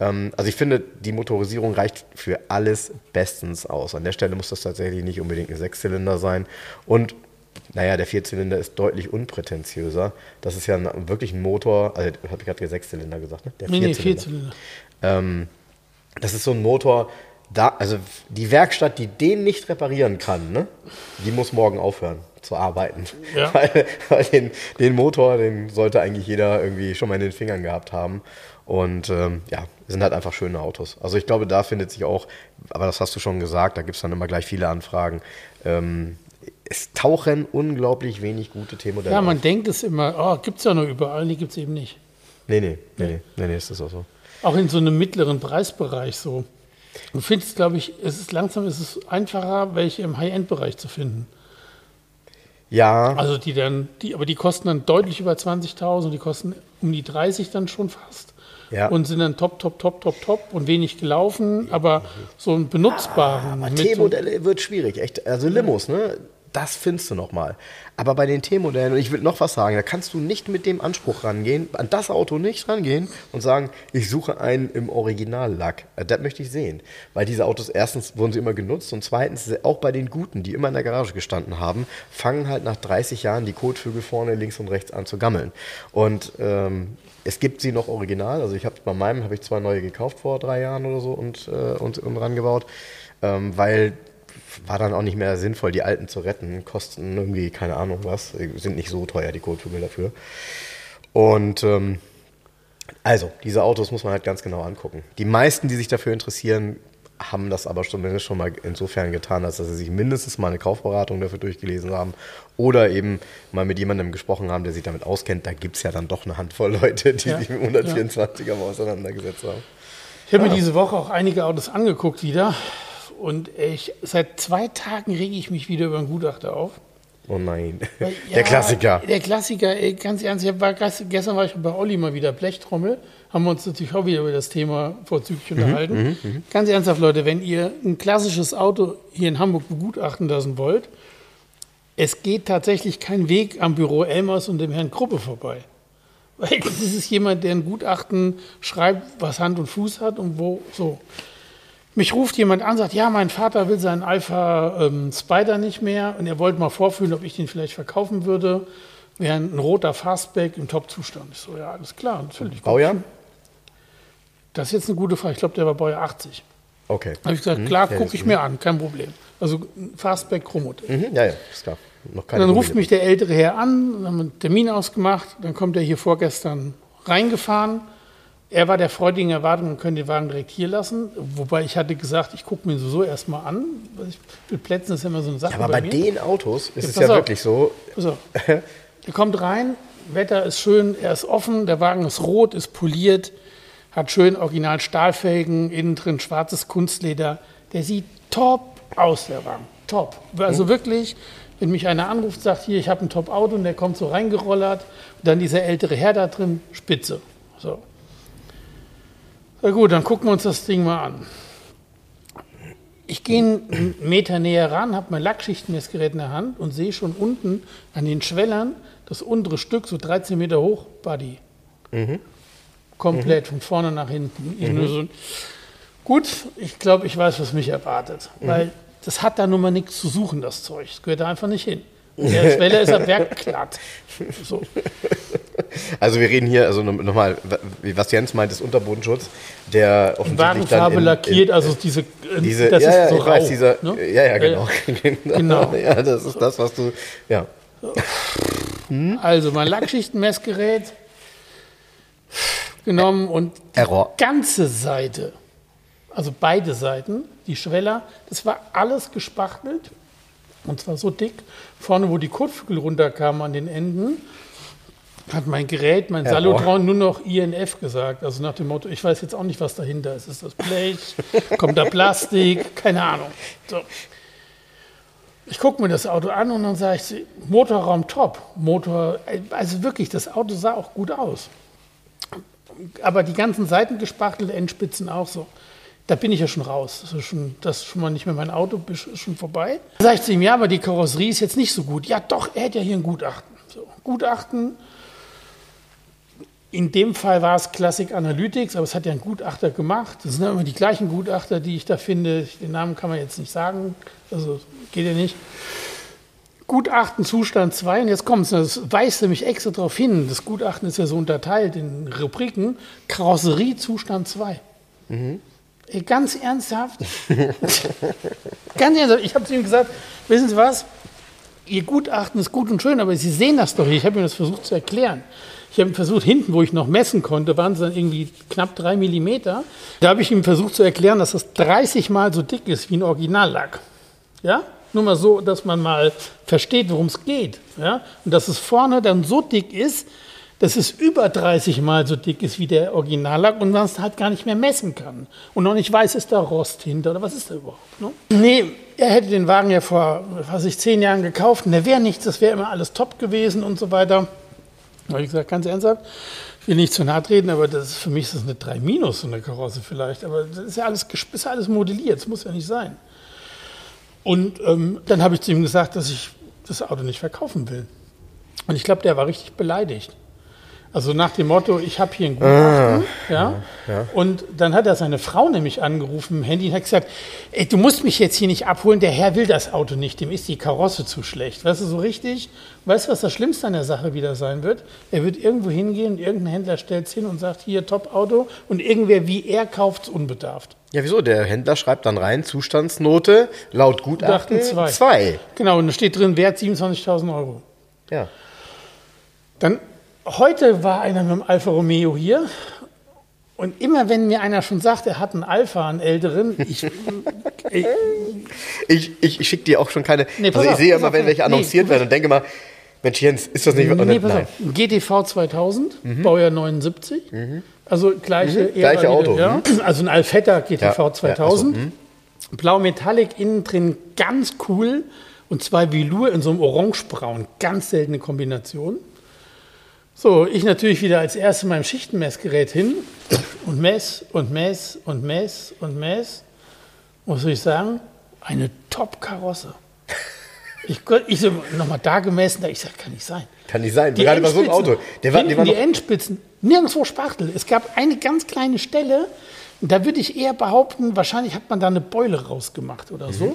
Ähm, also ich finde, die Motorisierung reicht für alles bestens aus. An der Stelle muss das tatsächlich nicht unbedingt ein Sechszylinder sein. Und naja, der Vierzylinder ist deutlich unprätentiöser. Das ist ja ein, wirklich ein Motor, also habe ich gerade Sechszylinder gesagt, ne? Der nee, Vierzylinder. Nee, Vierzylinder. Ähm, das ist so ein Motor, da, also die Werkstatt, die den nicht reparieren kann, ne? die muss morgen aufhören zu arbeiten. Ja. Weil, weil den, den, Motor, den sollte eigentlich jeder irgendwie schon mal in den Fingern gehabt haben. Und ähm, ja, sind halt einfach schöne Autos. Also ich glaube, da findet sich auch, aber das hast du schon gesagt, da gibt es dann immer gleich viele Anfragen. Ähm, es tauchen unglaublich wenig gute T-Modelle. Ja, man auf. denkt es immer, oh, gibt es ja nur überall, nee, gibt es eben nicht. Nee, nee, nee, nee, nee, nee, ist das auch so. Auch in so einem mittleren Preisbereich so. Du findest, glaube ich, es ist langsam, es ist einfacher, welche im High-End-Bereich zu finden. Ja. Also die dann, die, aber die kosten dann deutlich über 20.000, die kosten um die 30 dann schon fast. Ja. Und sind dann top, top, top, top, top und wenig gelaufen, aber so ein benutzbaren. Ah, T-Modelle wird schwierig, echt. Also Limos, ne? Das findest du nochmal. Aber bei den T-Modellen, und ich will noch was sagen, da kannst du nicht mit dem Anspruch rangehen, an das Auto nicht rangehen und sagen, ich suche einen im Originallack. Äh, das möchte ich sehen. Weil diese Autos, erstens wurden sie immer genutzt und zweitens, auch bei den Guten, die immer in der Garage gestanden haben, fangen halt nach 30 Jahren die Kotvögel vorne links und rechts an zu gammeln. Und ähm, es gibt sie noch original. Also ich habe bei meinem habe ich zwei neue gekauft vor drei Jahren oder so und, äh, und, und rangebaut. Ähm, weil war dann auch nicht mehr sinnvoll, die alten zu retten. Kosten irgendwie, keine Ahnung was, sind nicht so teuer, die Kohltügel dafür. Und ähm, also, diese Autos muss man halt ganz genau angucken. Die meisten, die sich dafür interessieren, haben das aber zumindest schon mal insofern getan, als dass sie sich mindestens mal eine Kaufberatung dafür durchgelesen haben oder eben mal mit jemandem gesprochen haben, der sich damit auskennt. Da gibt es ja dann doch eine Handvoll Leute, die ja. sich mit 124er ja. mal auseinandergesetzt haben. Ich habe ja. mir diese Woche auch einige Autos angeguckt wieder. Und ich, seit zwei Tagen rege ich mich wieder über einen Gutachter auf. Oh nein, Weil, ja, der Klassiker. Der Klassiker, ganz ernst, ich war, gestern war ich bei Olli mal wieder Blechtrommel, haben wir uns natürlich auch wieder über das Thema vorzüglich mhm, unterhalten. Mhm, mh. Ganz ernsthaft, Leute, wenn ihr ein klassisches Auto hier in Hamburg begutachten lassen wollt, es geht tatsächlich kein Weg am Büro Elmers und dem Herrn Kruppe vorbei. Weil das ist jemand, der ein Gutachten schreibt, was Hand und Fuß hat und wo so. Mich ruft jemand an, sagt, ja, mein Vater will seinen Alpha ähm, Spider nicht mehr und er wollte mal vorfühlen, ob ich den vielleicht verkaufen würde. Wäre ein roter Fastback im Top-Zustand. Ich so, ja, alles klar, natürlich. Baujahr? Das ist jetzt eine gute Frage. Ich glaube, der war Baujahr 80. Okay. Da habe ich gesagt, mhm. klar, gucke ich mir an, kein Problem. Also Fastback Chromot. Mhm. Ja, ja, ist klar. Noch keine dann ruft mich der ältere Herr an, dann haben wir einen Termin ausgemacht, dann kommt er hier vorgestern reingefahren er war der freudigen Erwartung und könnte den Wagen direkt hier lassen. Wobei ich hatte gesagt, ich gucke mir sowieso erstmal an. Mit Plätzen ist ja immer so eine Sache. Ja, aber bei, bei den Autos ist ja, es ja auf. wirklich so. Auf. er kommt rein, Wetter ist schön, er ist offen, der Wagen ist rot, ist poliert, hat schön original Stahlfelgen, innen drin schwarzes Kunstleder. Der sieht top aus, der Wagen. Top. Also mhm. wirklich, wenn mich einer anruft, sagt hier, ich habe ein Top-Auto und der kommt so reingerollert, und dann dieser ältere Herr da drin, spitze. So. Na gut, dann gucken wir uns das Ding mal an. Ich gehe einen Meter näher ran, habe mein Lackschichtenmessgerät in der Hand und sehe schon unten an den Schwellern das untere Stück, so 13 Meter hoch, Buddy. Mhm. Komplett mhm. von vorne nach hinten. Mhm. So, gut, ich glaube, ich weiß, was mich erwartet. Mhm. Weil das hat da nun mal nichts zu suchen, das Zeug. Das gehört da einfach nicht hin. Der Schweller ist am Werk glatt. So. Also wir reden hier, also nochmal, was Jens meint, ist Unterbodenschutz, der offensichtlich dann in, lackiert, in, also diese, diese das ja, ist ja, so ich rau, weiß, dieser, ne? ja, ja, genau. genau. Ja, das ist das, was du, ja. Hm? Also mein Lackschichtenmessgerät genommen und die Error. ganze Seite, also beide Seiten, die Schweller, das war alles gespachtelt und zwar so dick, vorne wo die Kotflügel runterkamen an den Enden, hat mein Gerät, mein ja, Salutron nur noch INF gesagt. Also nach dem Motto, ich weiß jetzt auch nicht, was dahinter ist. Ist das Blech? Kommt da Plastik? Keine Ahnung. So. Ich gucke mir das Auto an und dann sage ich, Motorraum top. Motor, also wirklich, das Auto sah auch gut aus. Aber die ganzen Seiten gespachtel, Endspitzen auch so. Da bin ich ja schon raus. Das ist schon, das ist schon mal nicht mehr mein Auto, ist schon vorbei. Da sage ich zu ihm, ja, aber die Karosserie ist jetzt nicht so gut. Ja, doch, er hat ja hier ein Gutachten. So, Gutachten, in dem Fall war es Classic Analytics, aber es hat ja ein Gutachter gemacht. Das sind immer die gleichen Gutachter, die ich da finde. Den Namen kann man jetzt nicht sagen, also geht ja nicht. Gutachten Zustand 2, und jetzt kommt es, das weist nämlich extra darauf hin. Das Gutachten ist ja so unterteilt in Rubriken. Karosserie Zustand 2. Mhm. Ganz ernsthaft. ganz ernsthaft. Ich habe zu ihm gesagt, wissen Sie was? Ihr Gutachten ist gut und schön, aber Sie sehen das doch hier. Ich habe ihm das versucht zu erklären. Ich habe versucht, hinten, wo ich noch messen konnte, waren es dann irgendwie knapp drei Millimeter. Da habe ich ihm versucht zu erklären, dass das 30 Mal so dick ist wie ein Originallack. Ja? Nur mal so, dass man mal versteht, worum es geht. Ja? Und dass es vorne dann so dick ist, dass es über 30 Mal so dick ist wie der Originallack und man es halt gar nicht mehr messen kann. Und noch nicht weiß, ist da Rost hinter oder was ist da überhaupt. Ne? Nee, er hätte den Wagen ja vor, was ich, zehn Jahren gekauft und der wäre nichts, das wäre immer alles top gewesen und so weiter. Da habe ich gesagt, ganz ernsthaft, ich will nicht zu nahe treten, aber das ist, für mich ist das eine 3 Minus, so eine Karosse vielleicht. Aber das ist ja alles, ist ja alles modelliert, das muss ja nicht sein. Und ähm, dann habe ich zu ihm gesagt, dass ich das Auto nicht verkaufen will. Und ich glaube, der war richtig beleidigt. Also nach dem Motto, ich habe hier ein Gutachten. Ah, ja, ja, Und dann hat er seine Frau nämlich angerufen im Handy und hat gesagt, ey, du musst mich jetzt hier nicht abholen, der Herr will das Auto nicht, dem ist die Karosse zu schlecht. Weißt du, so richtig, weißt du, was das Schlimmste an der Sache wieder sein wird? Er wird irgendwo hingehen und irgendein Händler stellt es hin und sagt, hier, Top-Auto und irgendwer wie er kauft es unbedarft. Ja, wieso? Der Händler schreibt dann rein, Zustandsnote, laut Gutachten 2. Genau, und da steht drin, Wert 27.000 Euro. Ja. Dann Heute war einer mit dem Alfa Romeo hier und immer wenn mir einer schon sagt, er hat einen Alpha, einen älteren, ich. ich, ich, ich, ich schicke dir auch schon keine. Nee, also ich auf, sehe immer, wenn welche annonciert nee, werden und denke mal, Mensch, Jens, ist das nicht. Nee, pass auf. GTV 2000, mhm. Baujahr 79. Mhm. Also gleiche, mhm. gleiche Auto. Ja. Mhm. Also ein Alfetta GTV ja. 2000. Ja, so, mhm. Blau Metallic, innen drin ganz cool. Und zwei Velour in so einem Orangebraun. Ganz seltene Kombination. So, ich natürlich wieder als erstes meinem Schichtenmessgerät hin und mess und mess und mess und mess. Muss ich sagen, eine Top-Karosse. Ich, ich so nochmal da gemessen, ich sage, kann nicht sein. Kann nicht sein, die gerade bei so einem Auto. Der war, die Endspitzen, nirgendwo Spachtel. Es gab eine ganz kleine Stelle, da würde ich eher behaupten, wahrscheinlich hat man da eine Beule rausgemacht oder mhm.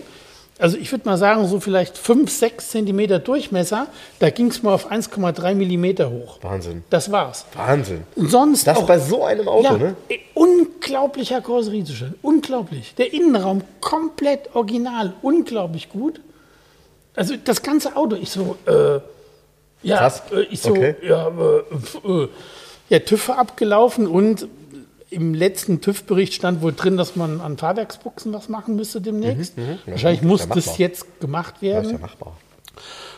So also ich würde mal sagen, so vielleicht 5, 6 Zentimeter Durchmesser, da ging es mal auf 1,3 Millimeter hoch. Wahnsinn. Das war's. Wahnsinn. Und sonst das auch, bei so einem Auto, ja, ne? Unglaublicher Karosseriezustand. Unglaublich. Der Innenraum komplett original. Unglaublich gut. Also das ganze Auto, ich so, äh, ja, Krass. Äh, ich so, okay. ja, äh, äh, ja, TÜV abgelaufen und im letzten TÜV-Bericht stand wohl drin, dass man an Fahrwerksbuchsen was machen müsste demnächst. Mhm, mh. Wahrscheinlich ja, muss das jetzt gemacht werden. Das ist ja machbar.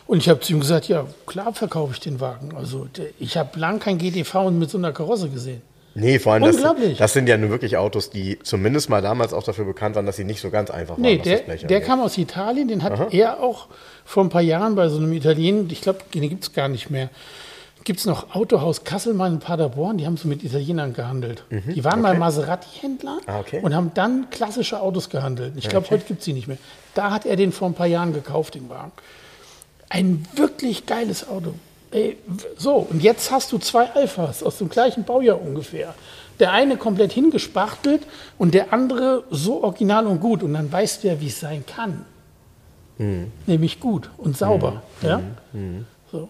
Und ich habe zu ihm gesagt, ja, klar verkaufe ich den Wagen. Also ich habe lang kein GTV mit so einer Karosse gesehen. Nee, vor allem, das, das, sind ja nun wirklich Autos, die zumindest mal damals auch dafür bekannt waren, dass sie nicht so ganz einfach waren. Nee, der, der kam aus Italien, den hat Aha. er auch vor ein paar Jahren bei so einem Italiener, ich glaube, den gibt es gar nicht mehr, gibt es noch Autohaus Kasselmann in Paderborn, die haben so mit Italienern gehandelt. Mhm, die waren okay. mal Maserati-Händler ah, okay. und haben dann klassische Autos gehandelt. Ich glaube, okay. heute gibt es sie nicht mehr. Da hat er den vor ein paar Jahren gekauft, den Wagen. Ein wirklich geiles Auto. Ey, so, und jetzt hast du zwei Alphas aus dem gleichen Baujahr ungefähr. Der eine komplett hingespachtelt und der andere so original und gut. Und dann weißt du ja, wie es sein kann. Mhm. Nämlich gut und sauber. Mhm. Ja? Mhm. So.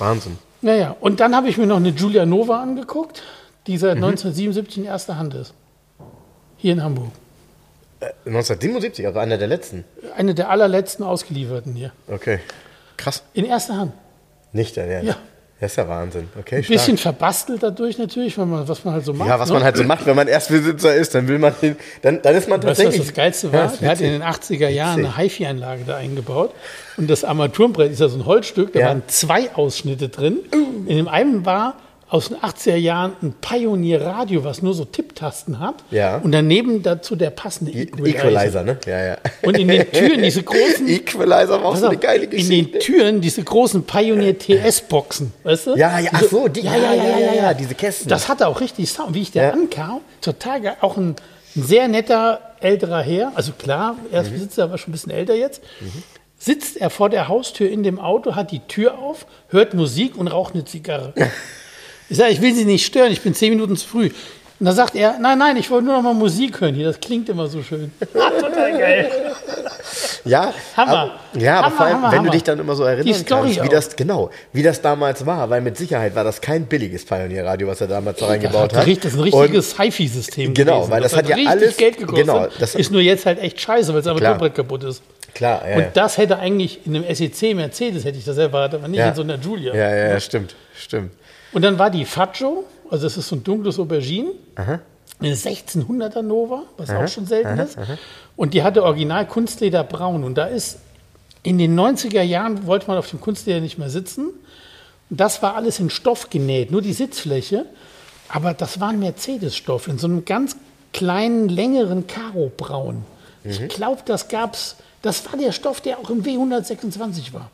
Wahnsinn. Naja, und dann habe ich mir noch eine Giulia Nova angeguckt, die seit mhm. 1977 in erster Hand ist. Hier in Hamburg. 1977, äh, also einer der letzten? Eine der allerletzten ausgelieferten hier. Okay, krass. In erster Hand. Nicht der Ernst? Ja. Das ist ja Wahnsinn. Okay, Ein bisschen verbastelt dadurch natürlich, wenn man, was man halt so macht. Ja, was ne? man halt so macht, wenn man Erstbesitzer ist, dann will man den, dann, dann ist man tatsächlich. Weißt was das Geilste war? Ja, er hat in den 80er Jahren eine HiFi-Anlage da eingebaut. Und das Armaturenbrett ist ja so ein Holzstück, da ja. waren zwei Ausschnitte drin. In dem einen war aus den 80er Jahren ein Pioneer-Radio, was nur so Tipptasten hat. Ja. Und daneben dazu der passende Equalizer. Equalizer, ne? Ja, ja. Und in den Türen diese großen. Equalizer war auch so eine geile Geschichte. In den Türen diese großen Pioneer TS-Boxen, weißt du? Ja, ja, ach so, die, ja, ja, ja, ja, ja, diese Kästen. Das hatte auch richtig Sound. Wie ich da ja. ankam, total geil. Auch ein, sehr netter älterer Herr. Also klar, er mhm. sitzt aber schon ein bisschen älter jetzt. Mhm sitzt er vor der Haustür in dem Auto, hat die Tür auf, hört Musik und raucht eine Zigarre. Ich sage, ich will Sie nicht stören, ich bin zehn Minuten zu früh. Und da sagt er, nein, nein, ich wollte nur noch mal Musik hören hier, das klingt immer so schön. Total geil. Ja, Hammer. Aber, ja, aber Hammer, vor allem, Hammer, wenn Hammer. du dich dann immer so erinnerst, wie das genau, wie das damals war, weil mit Sicherheit war das kein billiges Pioneer-Radio, was er damals da reingebaut hat. Das ist ein richtiges HiFi-System. Genau, gewesen. weil das, das hat, hat ja alles Geld gekostet. Genau, das ist nur jetzt halt echt scheiße, weil es aber komplett kaputt ist. Klar, ja. Und das hätte eigentlich in einem SEC Mercedes hätte ich das erwartet, aber nicht ja. in so einer Julia. Ja, ja, ja, stimmt, stimmt. Und dann war die Faggio, also das ist so ein dunkles Aubergine, Aha. eine 1600er Nova, was aha, auch schon selten aha, ist. Und die hatte original Kunstleder braun. Und da ist in den 90er Jahren wollte man auf dem Kunstleder nicht mehr sitzen. Und das war alles in Stoff genäht, nur die Sitzfläche. Aber das war ein Mercedes-Stoff in so einem ganz kleinen, längeren Karo-Braun. Mhm. Ich glaube, das gab's. Das war der Stoff, der auch im W126 war.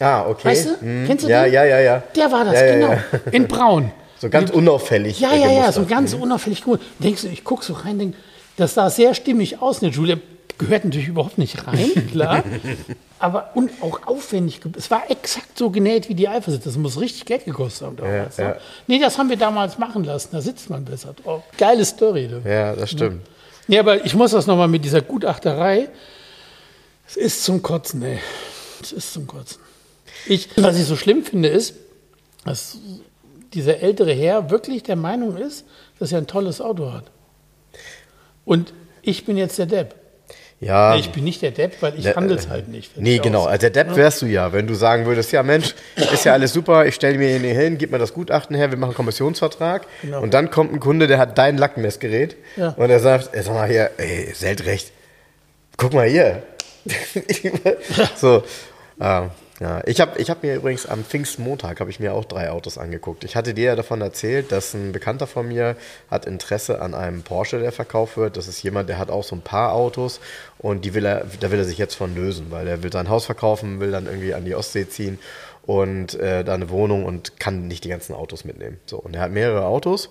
Ah, okay. Weißt du? Mhm. Kennst du ja, den? Ja, ja, ja. Der war das, ja, genau. Ja, ja. In braun. So ganz unauffällig. Ja, ja, ja, so ganz mhm. unauffällig cool. Denkst du, ich gucke so rein, denk, das sah sehr stimmig aus, eine Julia. Gehört natürlich überhaupt nicht rein, klar. aber und auch aufwendig. Es war exakt so genäht wie die Eifersucht. Das muss richtig Geld gekostet haben damals. Ja, ne? ja. Nee, das haben wir damals machen lassen. Da sitzt man besser drauf. Geile Story. Du. Ja, das stimmt. Ja, aber ich muss das nochmal mit dieser Gutachterei. Es ist zum Kotzen, ey. Es ist zum Kotzen. Ich, was ich so schlimm finde, ist, dass dieser ältere Herr wirklich der Meinung ist, dass er ein tolles Auto hat. Und ich bin jetzt der Depp. Ja. Ich bin nicht der Depp, weil ich ne, handle es halt nicht. Nee, genau. Also der Depp wärst du ja, wenn du sagen würdest, ja Mensch, ist ja alles super, ich stelle mir hier hin, gib mir das Gutachten her, wir machen einen Kommissionsvertrag. Genau. Und dann kommt ein Kunde, der hat dein Lackmessgerät ja. und er sagt, sag mal hier, ey, Seltrecht, guck mal hier. so, ähm, ja, ich habe ich hab mir übrigens am Pfingstmontag habe ich mir auch drei Autos angeguckt. Ich hatte dir ja davon erzählt, dass ein Bekannter von mir hat Interesse an einem Porsche, der verkauft wird. Das ist jemand, der hat auch so ein paar Autos und die will er, da will er sich jetzt von lösen, weil er will sein Haus verkaufen, will dann irgendwie an die Ostsee ziehen und äh, da eine Wohnung und kann nicht die ganzen Autos mitnehmen. So und er hat mehrere Autos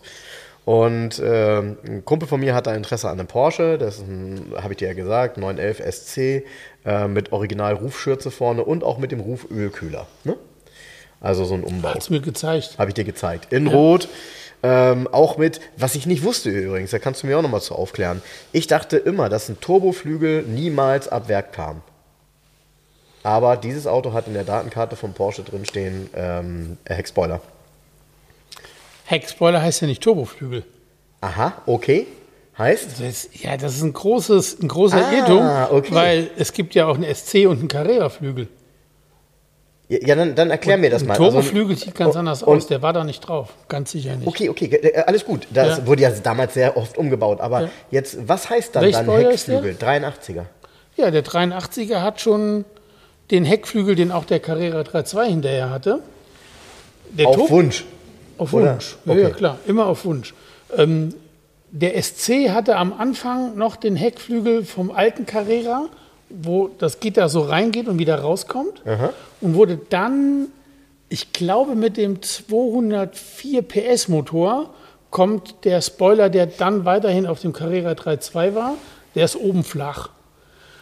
und äh, ein Kumpel von mir hat da Interesse an einem Porsche, das habe ich dir ja gesagt, 911 SC äh, mit Original-Rufschürze vorne und auch mit dem Rufölkühler. Ne? Also so ein Umbau. Hast du mir gezeigt. Habe ich dir gezeigt. In ja. Rot. Ähm, auch mit, was ich nicht wusste übrigens, da kannst du mir auch nochmal zu aufklären. Ich dachte immer, dass ein Turboflügel niemals ab Werk kam. Aber dieses Auto hat in der Datenkarte von Porsche drinstehen ähm, Heckspoiler. Heckspoiler heißt ja nicht Turboflügel. Aha, okay. Heißt? Das, ja, das ist ein, großes, ein großer ah, Irrtum, okay. weil es gibt ja auch einen SC und einen Carrera-Flügel. Ja, ja, dann, dann erklär und mir das mal. Ein also Turboflügel also, sieht ganz und, anders aus, der war da nicht drauf, ganz sicher nicht. Okay, okay, äh, alles gut. Das ja. wurde ja damals sehr oft umgebaut, aber ja. jetzt, was heißt dann, dann Heckflügel? 83er? Ja, der 83er hat schon den Heckflügel, den auch der Carrera 3.2 hinterher hatte. Der Auf Turbo Wunsch? Auf Wunsch, ja, okay. ja, klar, immer auf Wunsch. Ähm, der SC hatte am Anfang noch den Heckflügel vom alten Carrera, wo das Gitter so reingeht und wieder rauskommt. Aha. Und wurde dann, ich glaube, mit dem 204 PS Motor kommt der Spoiler, der dann weiterhin auf dem Carrera 3.2 war, der ist oben flach.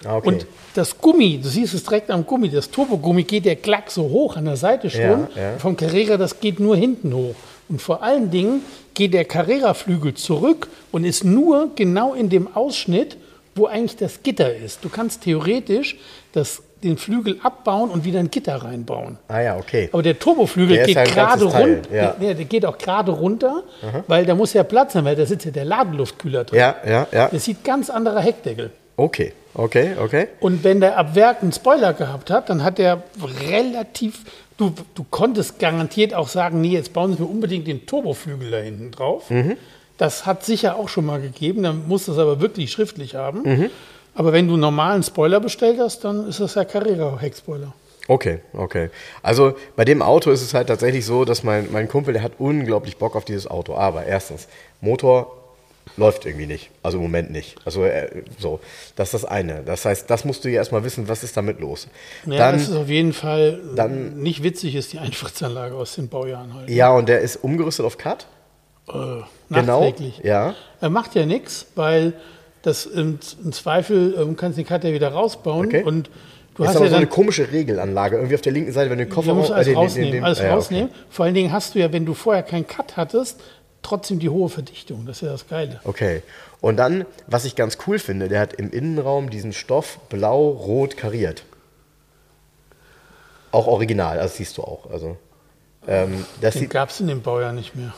Ah, okay. Und das Gummi, du siehst es direkt am Gummi, das Turbogummi geht der Klack so hoch an der Seite schon. Ja, ja. Vom Carrera, das geht nur hinten hoch. Und vor allen Dingen geht der Carrera-Flügel zurück und ist nur genau in dem Ausschnitt, wo eigentlich das Gitter ist. Du kannst theoretisch das, den Flügel abbauen und wieder ein Gitter reinbauen. Ah ja, okay. Aber der Turboflügel der geht gerade runter. Ja. Der, der, geht auch gerade runter, Aha. weil da muss ja Platz sein, weil da sitzt ja der Ladeluftkühler drin. Ja, ja, ja. Das sieht ganz anderer Heckdeckel. Okay, okay, okay. Und wenn der ab Werk einen Spoiler gehabt hat, dann hat der relativ Du, du konntest garantiert auch sagen, nee, jetzt bauen Sie mir unbedingt den Turboflügel da hinten drauf. Mhm. Das hat sicher auch schon mal gegeben, dann musst du es aber wirklich schriftlich haben. Mhm. Aber wenn du einen normalen Spoiler bestellt hast, dann ist das ja Carrera-Heckspoiler. Okay, okay. Also bei dem Auto ist es halt tatsächlich so, dass mein, mein Kumpel, der hat unglaublich Bock auf dieses Auto. Aber erstens, Motor läuft irgendwie nicht. Also im Moment nicht. Also äh, so, das ist das eine. Das heißt, das musst du ja erstmal wissen, was ist damit los. Ja, dann, das ist auf jeden Fall dann, nicht witzig, ist die Einfritzanlage aus den Baujahren halt. Ja, und der ist umgerüstet auf Cut. Äh, genau. Ja. Er macht ja nichts, weil das im, im Zweifel ähm, kannst du den Cut ja wieder rausbauen okay. und Du das hast ist aber ja so eine komische Regelanlage. Irgendwie auf der linken Seite, wenn du den Koffer musst alles äh, rausnehmen. Den, den, alles ja, rausnehmen. Okay. Vor allen Dingen hast du ja, wenn du vorher keinen Cut hattest, trotzdem die hohe Verdichtung. Das ist ja das Geile. Okay. Und dann, was ich ganz cool finde, der hat im Innenraum diesen Stoff blau-rot kariert. Auch original, das siehst du auch. Also, ähm, das Den gab es in dem Baujahr nicht mehr.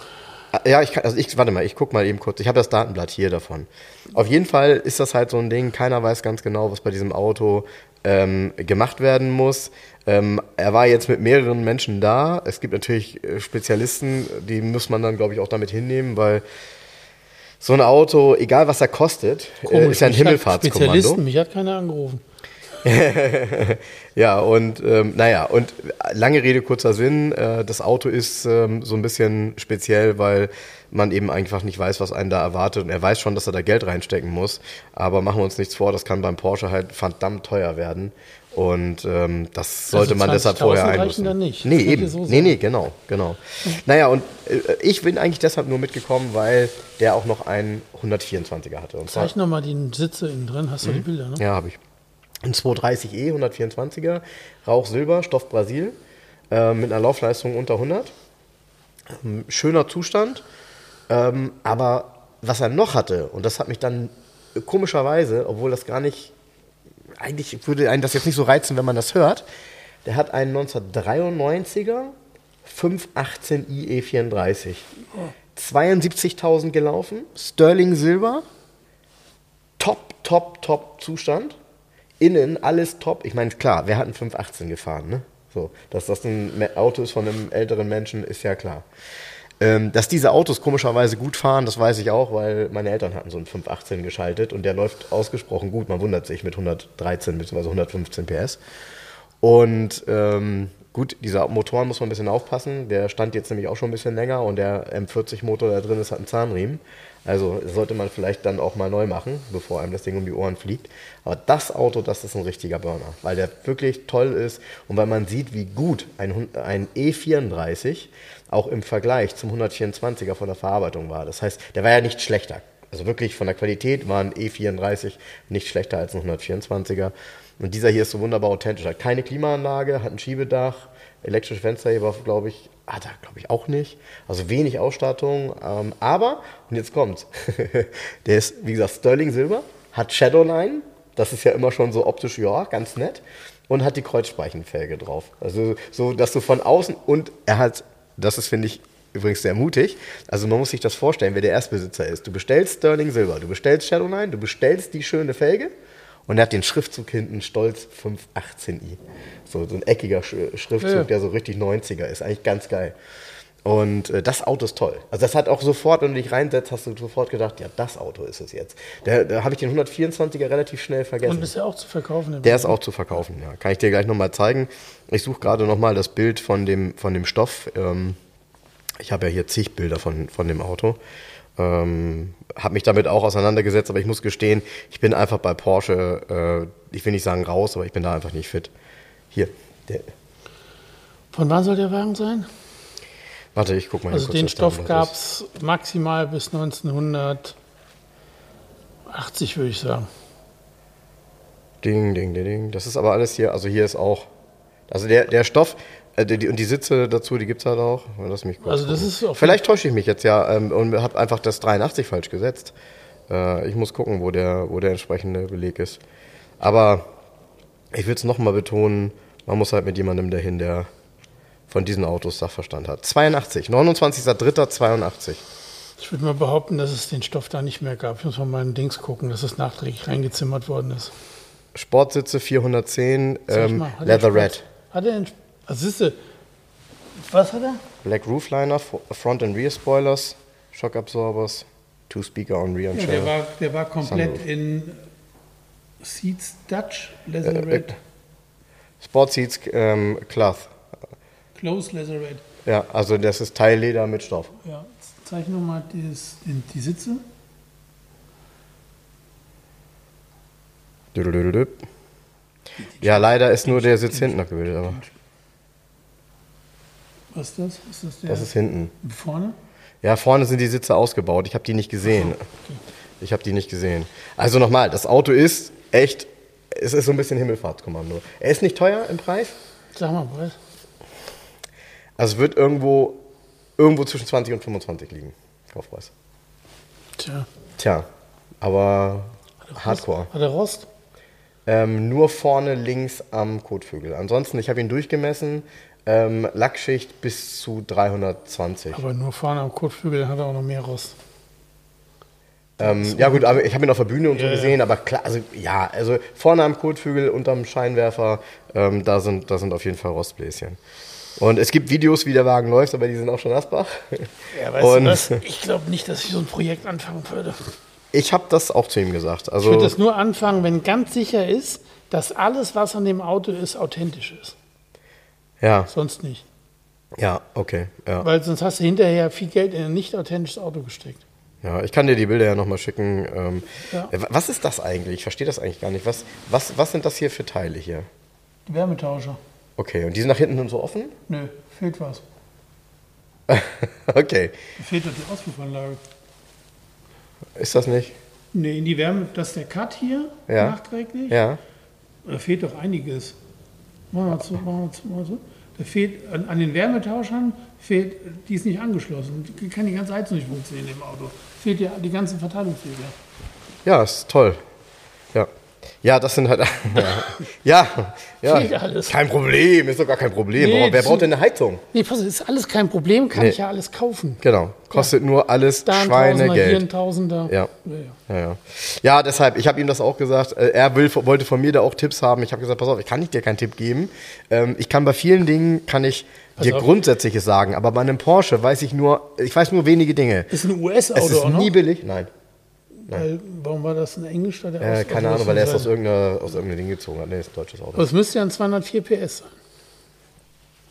Ah, ja, ich kann, also ich, warte mal, ich gucke mal eben kurz. Ich habe das Datenblatt hier davon. Auf jeden Fall ist das halt so ein Ding, keiner weiß ganz genau, was bei diesem Auto ähm, gemacht werden muss. Ähm, er war jetzt mit mehreren Menschen da. Es gibt natürlich äh, Spezialisten, die muss man dann, glaube ich, auch damit hinnehmen, weil so ein Auto, egal was er kostet, äh, Komisch, ist ja ein Himmelfahrtskommando. Spezialisten, mich hat keiner angerufen. ja, und ähm, naja, und lange Rede, kurzer Sinn, äh, das Auto ist ähm, so ein bisschen speziell, weil man eben einfach nicht weiß, was einen da erwartet. Und er weiß schon, dass er da Geld reinstecken muss. Aber machen wir uns nichts vor, das kann beim Porsche halt verdammt teuer werden. Und ähm, das sollte also man deshalb vorher einlösen. Dann nicht. Nee, eben. So nee, nee, genau, genau. naja, und äh, ich bin eigentlich deshalb nur mitgekommen, weil der auch noch einen 124er hatte. Und Zeig nochmal die Sitze innen drin, hast du mhm. die Bilder, ne? Ja, habe ich. Ein 230e, 124er, Rauch Silber, Stoff Brasil, äh, mit einer Laufleistung unter 100. Ähm, schöner Zustand. Ähm, aber was er noch hatte, und das hat mich dann komischerweise, obwohl das gar nicht, eigentlich würde einen das jetzt nicht so reizen, wenn man das hört, der hat einen 1993er 518i E34. 72.000 gelaufen, Sterling Silber, top, top, top Zustand. Innen alles top. Ich meine, klar, wer hat einen 518 gefahren, ne? So, dass das ein Auto ist von einem älteren Menschen, ist ja klar. Ähm, dass diese Autos komischerweise gut fahren, das weiß ich auch, weil meine Eltern hatten so einen 518 geschaltet und der läuft ausgesprochen gut. Man wundert sich mit 113 bzw. 115 PS. Und ähm, gut, dieser Motoren muss man ein bisschen aufpassen. Der stand jetzt nämlich auch schon ein bisschen länger und der M40-Motor da drin ist, hat einen Zahnriemen. Also sollte man vielleicht dann auch mal neu machen, bevor einem das Ding um die Ohren fliegt. Aber das Auto, das ist ein richtiger Burner, weil der wirklich toll ist und weil man sieht, wie gut ein, ein E34 auch im Vergleich zum 124er von der Verarbeitung war. Das heißt, der war ja nicht schlechter. Also wirklich von der Qualität war ein E34 nicht schlechter als ein 124er. Und dieser hier ist so wunderbar authentisch. Hat keine Klimaanlage, hat ein Schiebedach, elektrische Fensterheber, glaube ich, hat er, glaube ich, auch nicht. Also wenig Ausstattung. Ähm, aber, und jetzt kommt's, der ist, wie gesagt, Sterling Silber, hat Shadowline, das ist ja immer schon so optisch, ja, ganz nett, und hat die Kreuzspeichenfelge drauf. Also so, dass du von außen, und er hat das ist, finde ich, übrigens sehr mutig. Also man muss sich das vorstellen, wer der Erstbesitzer ist. Du bestellst Sterling Silber, du bestellst Shadowline, du bestellst die schöne Felge und er hat den Schriftzug hinten Stolz 518i. So, so ein eckiger Schriftzug, ja. der so richtig 90er ist. Eigentlich ganz geil. Und äh, das Auto ist toll. Also das hat auch sofort, wenn du dich reinsetzt, hast du sofort gedacht, ja, das Auto ist es jetzt. Da, da habe ich den 124er relativ schnell vergessen. Und ist der auch zu verkaufen? Der ist auch zu verkaufen, ja. Kann ich dir gleich nochmal zeigen. Ich suche gerade nochmal das Bild von dem, von dem Stoff. Ähm, ich habe ja hier zig Bilder von, von dem Auto. Ähm, habe mich damit auch auseinandergesetzt, aber ich muss gestehen, ich bin einfach bei Porsche, äh, ich will nicht sagen raus, aber ich bin da einfach nicht fit. Hier. Der. Von wann soll der Wagen sein? Warte, ich guck mal. Also den Stoff gab es maximal bis 1980, würde ich sagen. Ding, ding, ding, ding. Das ist aber alles hier, also hier ist auch, also der, der Stoff äh, die, und die Sitze dazu, die gibt es halt auch. Lass mich kurz also das ist Vielleicht täusche ich mich jetzt ja ähm, und habe einfach das 83 falsch gesetzt. Äh, ich muss gucken, wo der, wo der entsprechende Beleg ist. Aber ich will es nochmal betonen, man muss halt mit jemandem dahin, der von diesen Autos Sachverstand hat. 82, 29.03.82. Ich würde mal behaupten, dass es den Stoff da nicht mehr gab. Ich muss mal meinen Dings gucken, dass es nachträglich reingezimmert worden ist. Sportsitze 410, ähm, Leather Red. Hat er einen, also siehste, was hat er? Black Roofliner, Front and Rear Spoilers, Shock Absorbers, Two Speaker on Rear and ja, der war, der war komplett Sunroof. in Seats Dutch Leather äh, Red. Sportseats ähm, Cloth. Close Leatherette. Ja, also das ist Teilleder mit Stoff. Ja, zeige nochmal die, die Sitze. Ja, leider ist nur der Sitz hinten abgebildet, aber. Was ist das? Ist das der? Das ist hinten. Vorne? Ja, vorne sind die Sitze ausgebaut. Ich habe die nicht gesehen. Okay. Ich habe die nicht gesehen. Also nochmal, das Auto ist echt, es ist so ein bisschen Himmelfahrtskommando. Er ist nicht teuer im Preis. Sag mal, Preis. Also es wird irgendwo, irgendwo zwischen 20 und 25 liegen. Kaufpreis. Tja. Tja, aber hat Hardcore. Hat er Rost? Ähm, nur vorne links am Kotflügel. Ansonsten, ich habe ihn durchgemessen, ähm, Lackschicht bis zu 320. Aber nur vorne am Kotflügel hat er auch noch mehr Rost. Ähm, ja gut, aber ich habe ihn auf der Bühne und so ja, gesehen, ja. aber klar, also ja, also vorne am Kotflügel, unterm Scheinwerfer, ähm, da, sind, da sind auf jeden Fall Rostbläschen. Und es gibt Videos, wie der Wagen läuft, aber die sind auch schon Asbach. Ja, weißt und du was? Ich glaube nicht, dass ich so ein Projekt anfangen würde. Ich habe das auch zu ihm gesagt. Also ich würde das nur anfangen, wenn ganz sicher ist, dass alles, was an dem Auto ist, authentisch ist. Ja. Sonst nicht. Ja, okay. Ja. Weil sonst hast du hinterher viel Geld in ein nicht authentisches Auto gesteckt. Ja, ich kann dir die Bilder ja nochmal schicken. Ähm, ja. Was ist das eigentlich? Ich verstehe das eigentlich gar nicht. Was, was, was sind das hier für Teile hier? Die Wärmetauscher. Okay, und die sind nach hinten und so offen? Nö, fehlt was. okay. Fehlt doch die Auspuffanlage. Ist das nicht? Nee, in die Wärme, das ist der Cut hier, ja. nachträglich. Ja. Da fehlt doch einiges. Machen wir zu, machen wir zu, machen wir zu. Da fehlt an, an, den Wärmetauschern fehlt, die ist nicht angeschlossen. Die kann die ganze Heizung nicht funktionieren im Auto. Fehlt ja die ganzen Verteilungswege. Ja, ist toll. Ja. Das sind halt. ja, ja. ja alles. Kein Problem, ist doch gar kein Problem. Nee, Wer braucht denn eine Heizung? Nee, pass, ist alles kein Problem, kann nee. ich ja alles kaufen. Genau, kostet ja. nur alles da ein Schweinegeld. Tausender, hier ein Tausender. Ja. Ja, ja. ja, ja deshalb, ich habe ihm das auch gesagt. Äh, er will, wollte von mir da auch Tipps haben. Ich habe gesagt, pass auf, ich kann nicht dir keinen Tipp geben. Ähm, ich kann bei vielen Dingen, kann ich dir Grundsätzliches sagen, aber bei einem Porsche weiß ich nur, ich weiß nur wenige Dinge. Ist ein US-Auto, Es ist nie billig, nein. Weil, warum war das in Englisch? Da der äh, keine Ahnung, weil er es aus, irgendeiner, aus irgendeinem Ding gezogen hat. Nee, ist ein deutsches Auto. Aber es müsste ja ein 204 PS sein.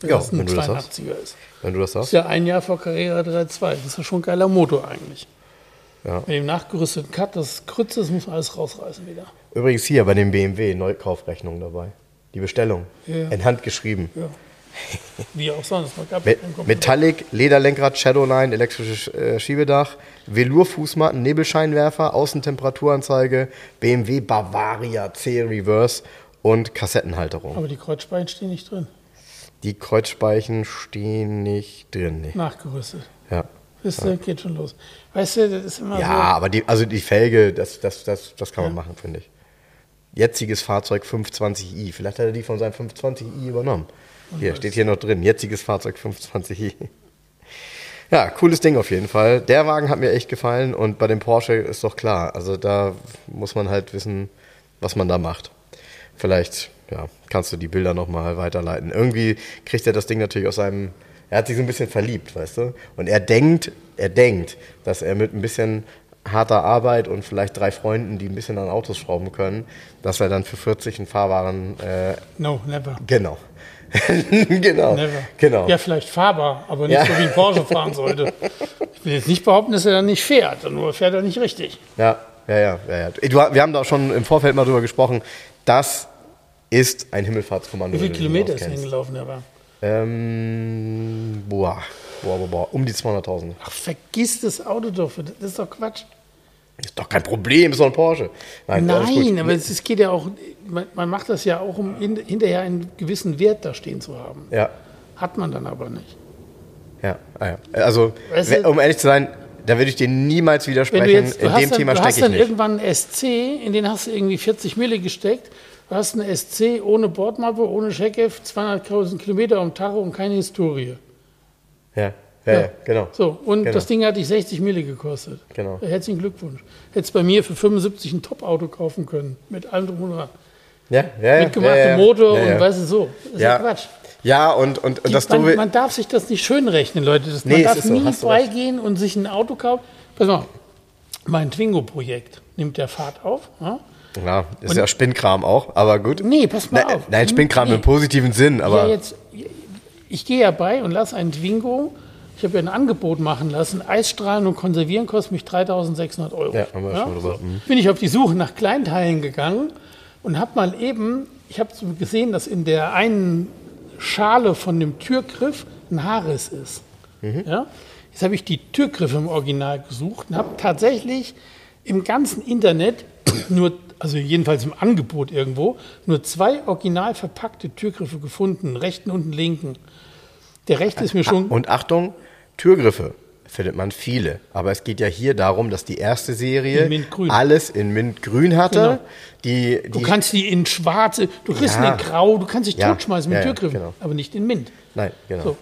Wenn ja, das ein wenn 82er ist. Wenn du das sagst. Ist ja ein Jahr vor Carrera 3.2. Das ist ja schon ein geiler Motor eigentlich. Ja. Mit dem nachgerüsteten Cut, das Krütze, das muss man alles rausreißen wieder. Übrigens hier bei dem BMW Neukaufrechnung dabei. Die Bestellung. Ja. In Hand geschrieben. Ja. Wie auch sonst. Metallic, Lederlenkrad, Shadowline, elektrisches äh, Schiebedach, Velour-Fußmatten, Nebelscheinwerfer, Außentemperaturanzeige, BMW Bavaria C Reverse und Kassettenhalterung. Aber die Kreuzspeichen stehen nicht drin. Die Kreuzspeichen stehen nicht drin. Nee. Nachgerüstet. Ja. Das ja. geht schon los. Weißt du, das ist immer ja, so. Ja, aber die, also die Felge, das, das, das, das kann man machen, finde ich. Jetziges Fahrzeug 520i. Vielleicht hat er die von seinem 520i übernommen. Hier, steht hier noch drin. Jetziges Fahrzeug 25i. Ja, cooles Ding auf jeden Fall. Der Wagen hat mir echt gefallen und bei dem Porsche ist doch klar. Also da muss man halt wissen, was man da macht. Vielleicht, ja, kannst du die Bilder nochmal weiterleiten. Irgendwie kriegt er das Ding natürlich aus seinem, er hat sich so ein bisschen verliebt, weißt du? Und er denkt, er denkt, dass er mit ein bisschen harter Arbeit und vielleicht drei Freunden, die ein bisschen an Autos schrauben können, dass er dann für 40 einen fahrbaren. Äh, no, never. Genau. genau. Never. genau. Ja, vielleicht fahrbar, aber nicht ja. so wie ein Porsche fahren sollte. Ich will jetzt nicht behaupten, dass er dann nicht fährt, nur fährt er nicht richtig. Ja, ja, ja. ja, ja. Du, wir haben da schon im Vorfeld mal drüber gesprochen. Das ist ein Himmelfahrtskommando. Wie viele Kilometer ist hingelaufen, der war? Ähm, boah, boah, boah, boah, um die 200.000. Ach, vergiss das Auto doch, das ist doch Quatsch. Ist doch kein Problem, ist doch ein Porsche. Nein, Nein aber es, geht ja auch, man, man, macht das ja auch, um in, hinterher einen gewissen Wert da stehen zu haben. Ja. Hat man dann aber nicht. Ja, ah ja. also weißt du, um ehrlich zu sein, da würde ich dir niemals widersprechen. Jetzt, in dem dann, Thema stecke ich nicht. Du hast dann irgendwann einen SC, in den hast du irgendwie 40 Mille gesteckt. Du hast einen SC ohne Bordmappe, ohne Checkheft, 200.000 Kilometer um Tacho und keine Historie. Ja. Ja, ja, genau. So, und genau. das Ding hat dich 60 Mille gekostet. Genau. Herzlichen Glückwunsch. Hättest bei mir für 75 ein Top-Auto kaufen können. Mit allem drum und dran. Ja, ja. Mitgemachter ja, ja, Motor ja, und weißt du so. Das ist ja, Quatsch. Ja, und, und, und das man, man darf sich das nicht schönrechnen, Leute. Das, nee, man darf nie so, freigehen und sich ein Auto kaufen. Pass mal, mein Twingo-Projekt nimmt der Fahrt auf. Ja? Ja, ist und, ja Spinnkram auch, aber gut. Nee, pass mal nein, auf. Nein, Spinnkram nee. im positiven Sinn, aber. Ja, jetzt, ich gehe ja bei und lasse einen Twingo ich habe ja ein Angebot machen lassen. Eisstrahlen und Konservieren kostet mich 3600 Euro. Ja, haben wir ja? schon drüber. Mhm. Bin ich auf die Suche nach Kleinteilen gegangen und habe mal eben, ich habe gesehen, dass in der einen Schale von dem Türgriff ein Haarriss ist. Mhm. Ja? Jetzt habe ich die Türgriffe im Original gesucht und habe tatsächlich im ganzen Internet nur, also jedenfalls im Angebot irgendwo, nur zwei original verpackte Türgriffe gefunden, rechten und linken. Der rechte ist mir schon. Und Achtung, Türgriffe findet man viele. Aber es geht ja hier darum, dass die erste Serie in alles in Mintgrün hatte. Genau. Die, die, du kannst die in schwarze, du kriegst ja. in Grau, du kannst dich ja. totschmeißen mit ja, Türgriffen, genau. aber nicht in Mint. Nein, genau. So.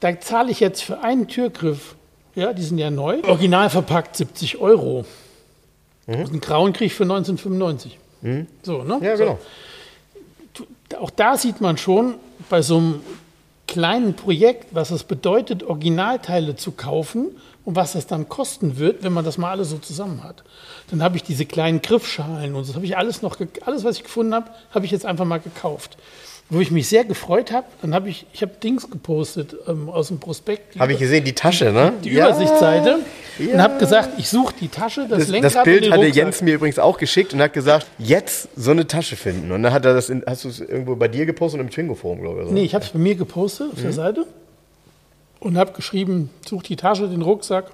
Da zahle ich jetzt für einen Türgriff, ja, die sind ja neu, original verpackt 70 Euro. Mhm. einen grauen kriege ich für 1995. Mhm. So, ne? Ja, genau. So. Auch da sieht man schon, bei so einem kleinen Projekt, was es bedeutet, Originalteile zu kaufen und was das dann kosten wird, wenn man das mal alles so zusammen hat. Dann habe ich diese kleinen Griffschalen und das habe ich alles noch, alles was ich gefunden habe, habe ich jetzt einfach mal gekauft wo ich mich sehr gefreut habe. Dann habe ich, ich habe Dings gepostet ähm, aus dem Prospekt. Habe ich gesehen, die Tasche, ne? Die, ja. Übersichtsseite. Ja. Und habe gesagt, ich suche die Tasche, das, das Lenkrad Das Bild hatte Jens mir übrigens auch geschickt und hat gesagt, jetzt so eine Tasche finden. Und dann hat er das, in, hast du es irgendwo bei dir gepostet im Twingo-Forum, glaube ich. So. Nee, ich habe es bei mir gepostet auf mhm. der Seite und habe geschrieben, such die Tasche, den Rucksack.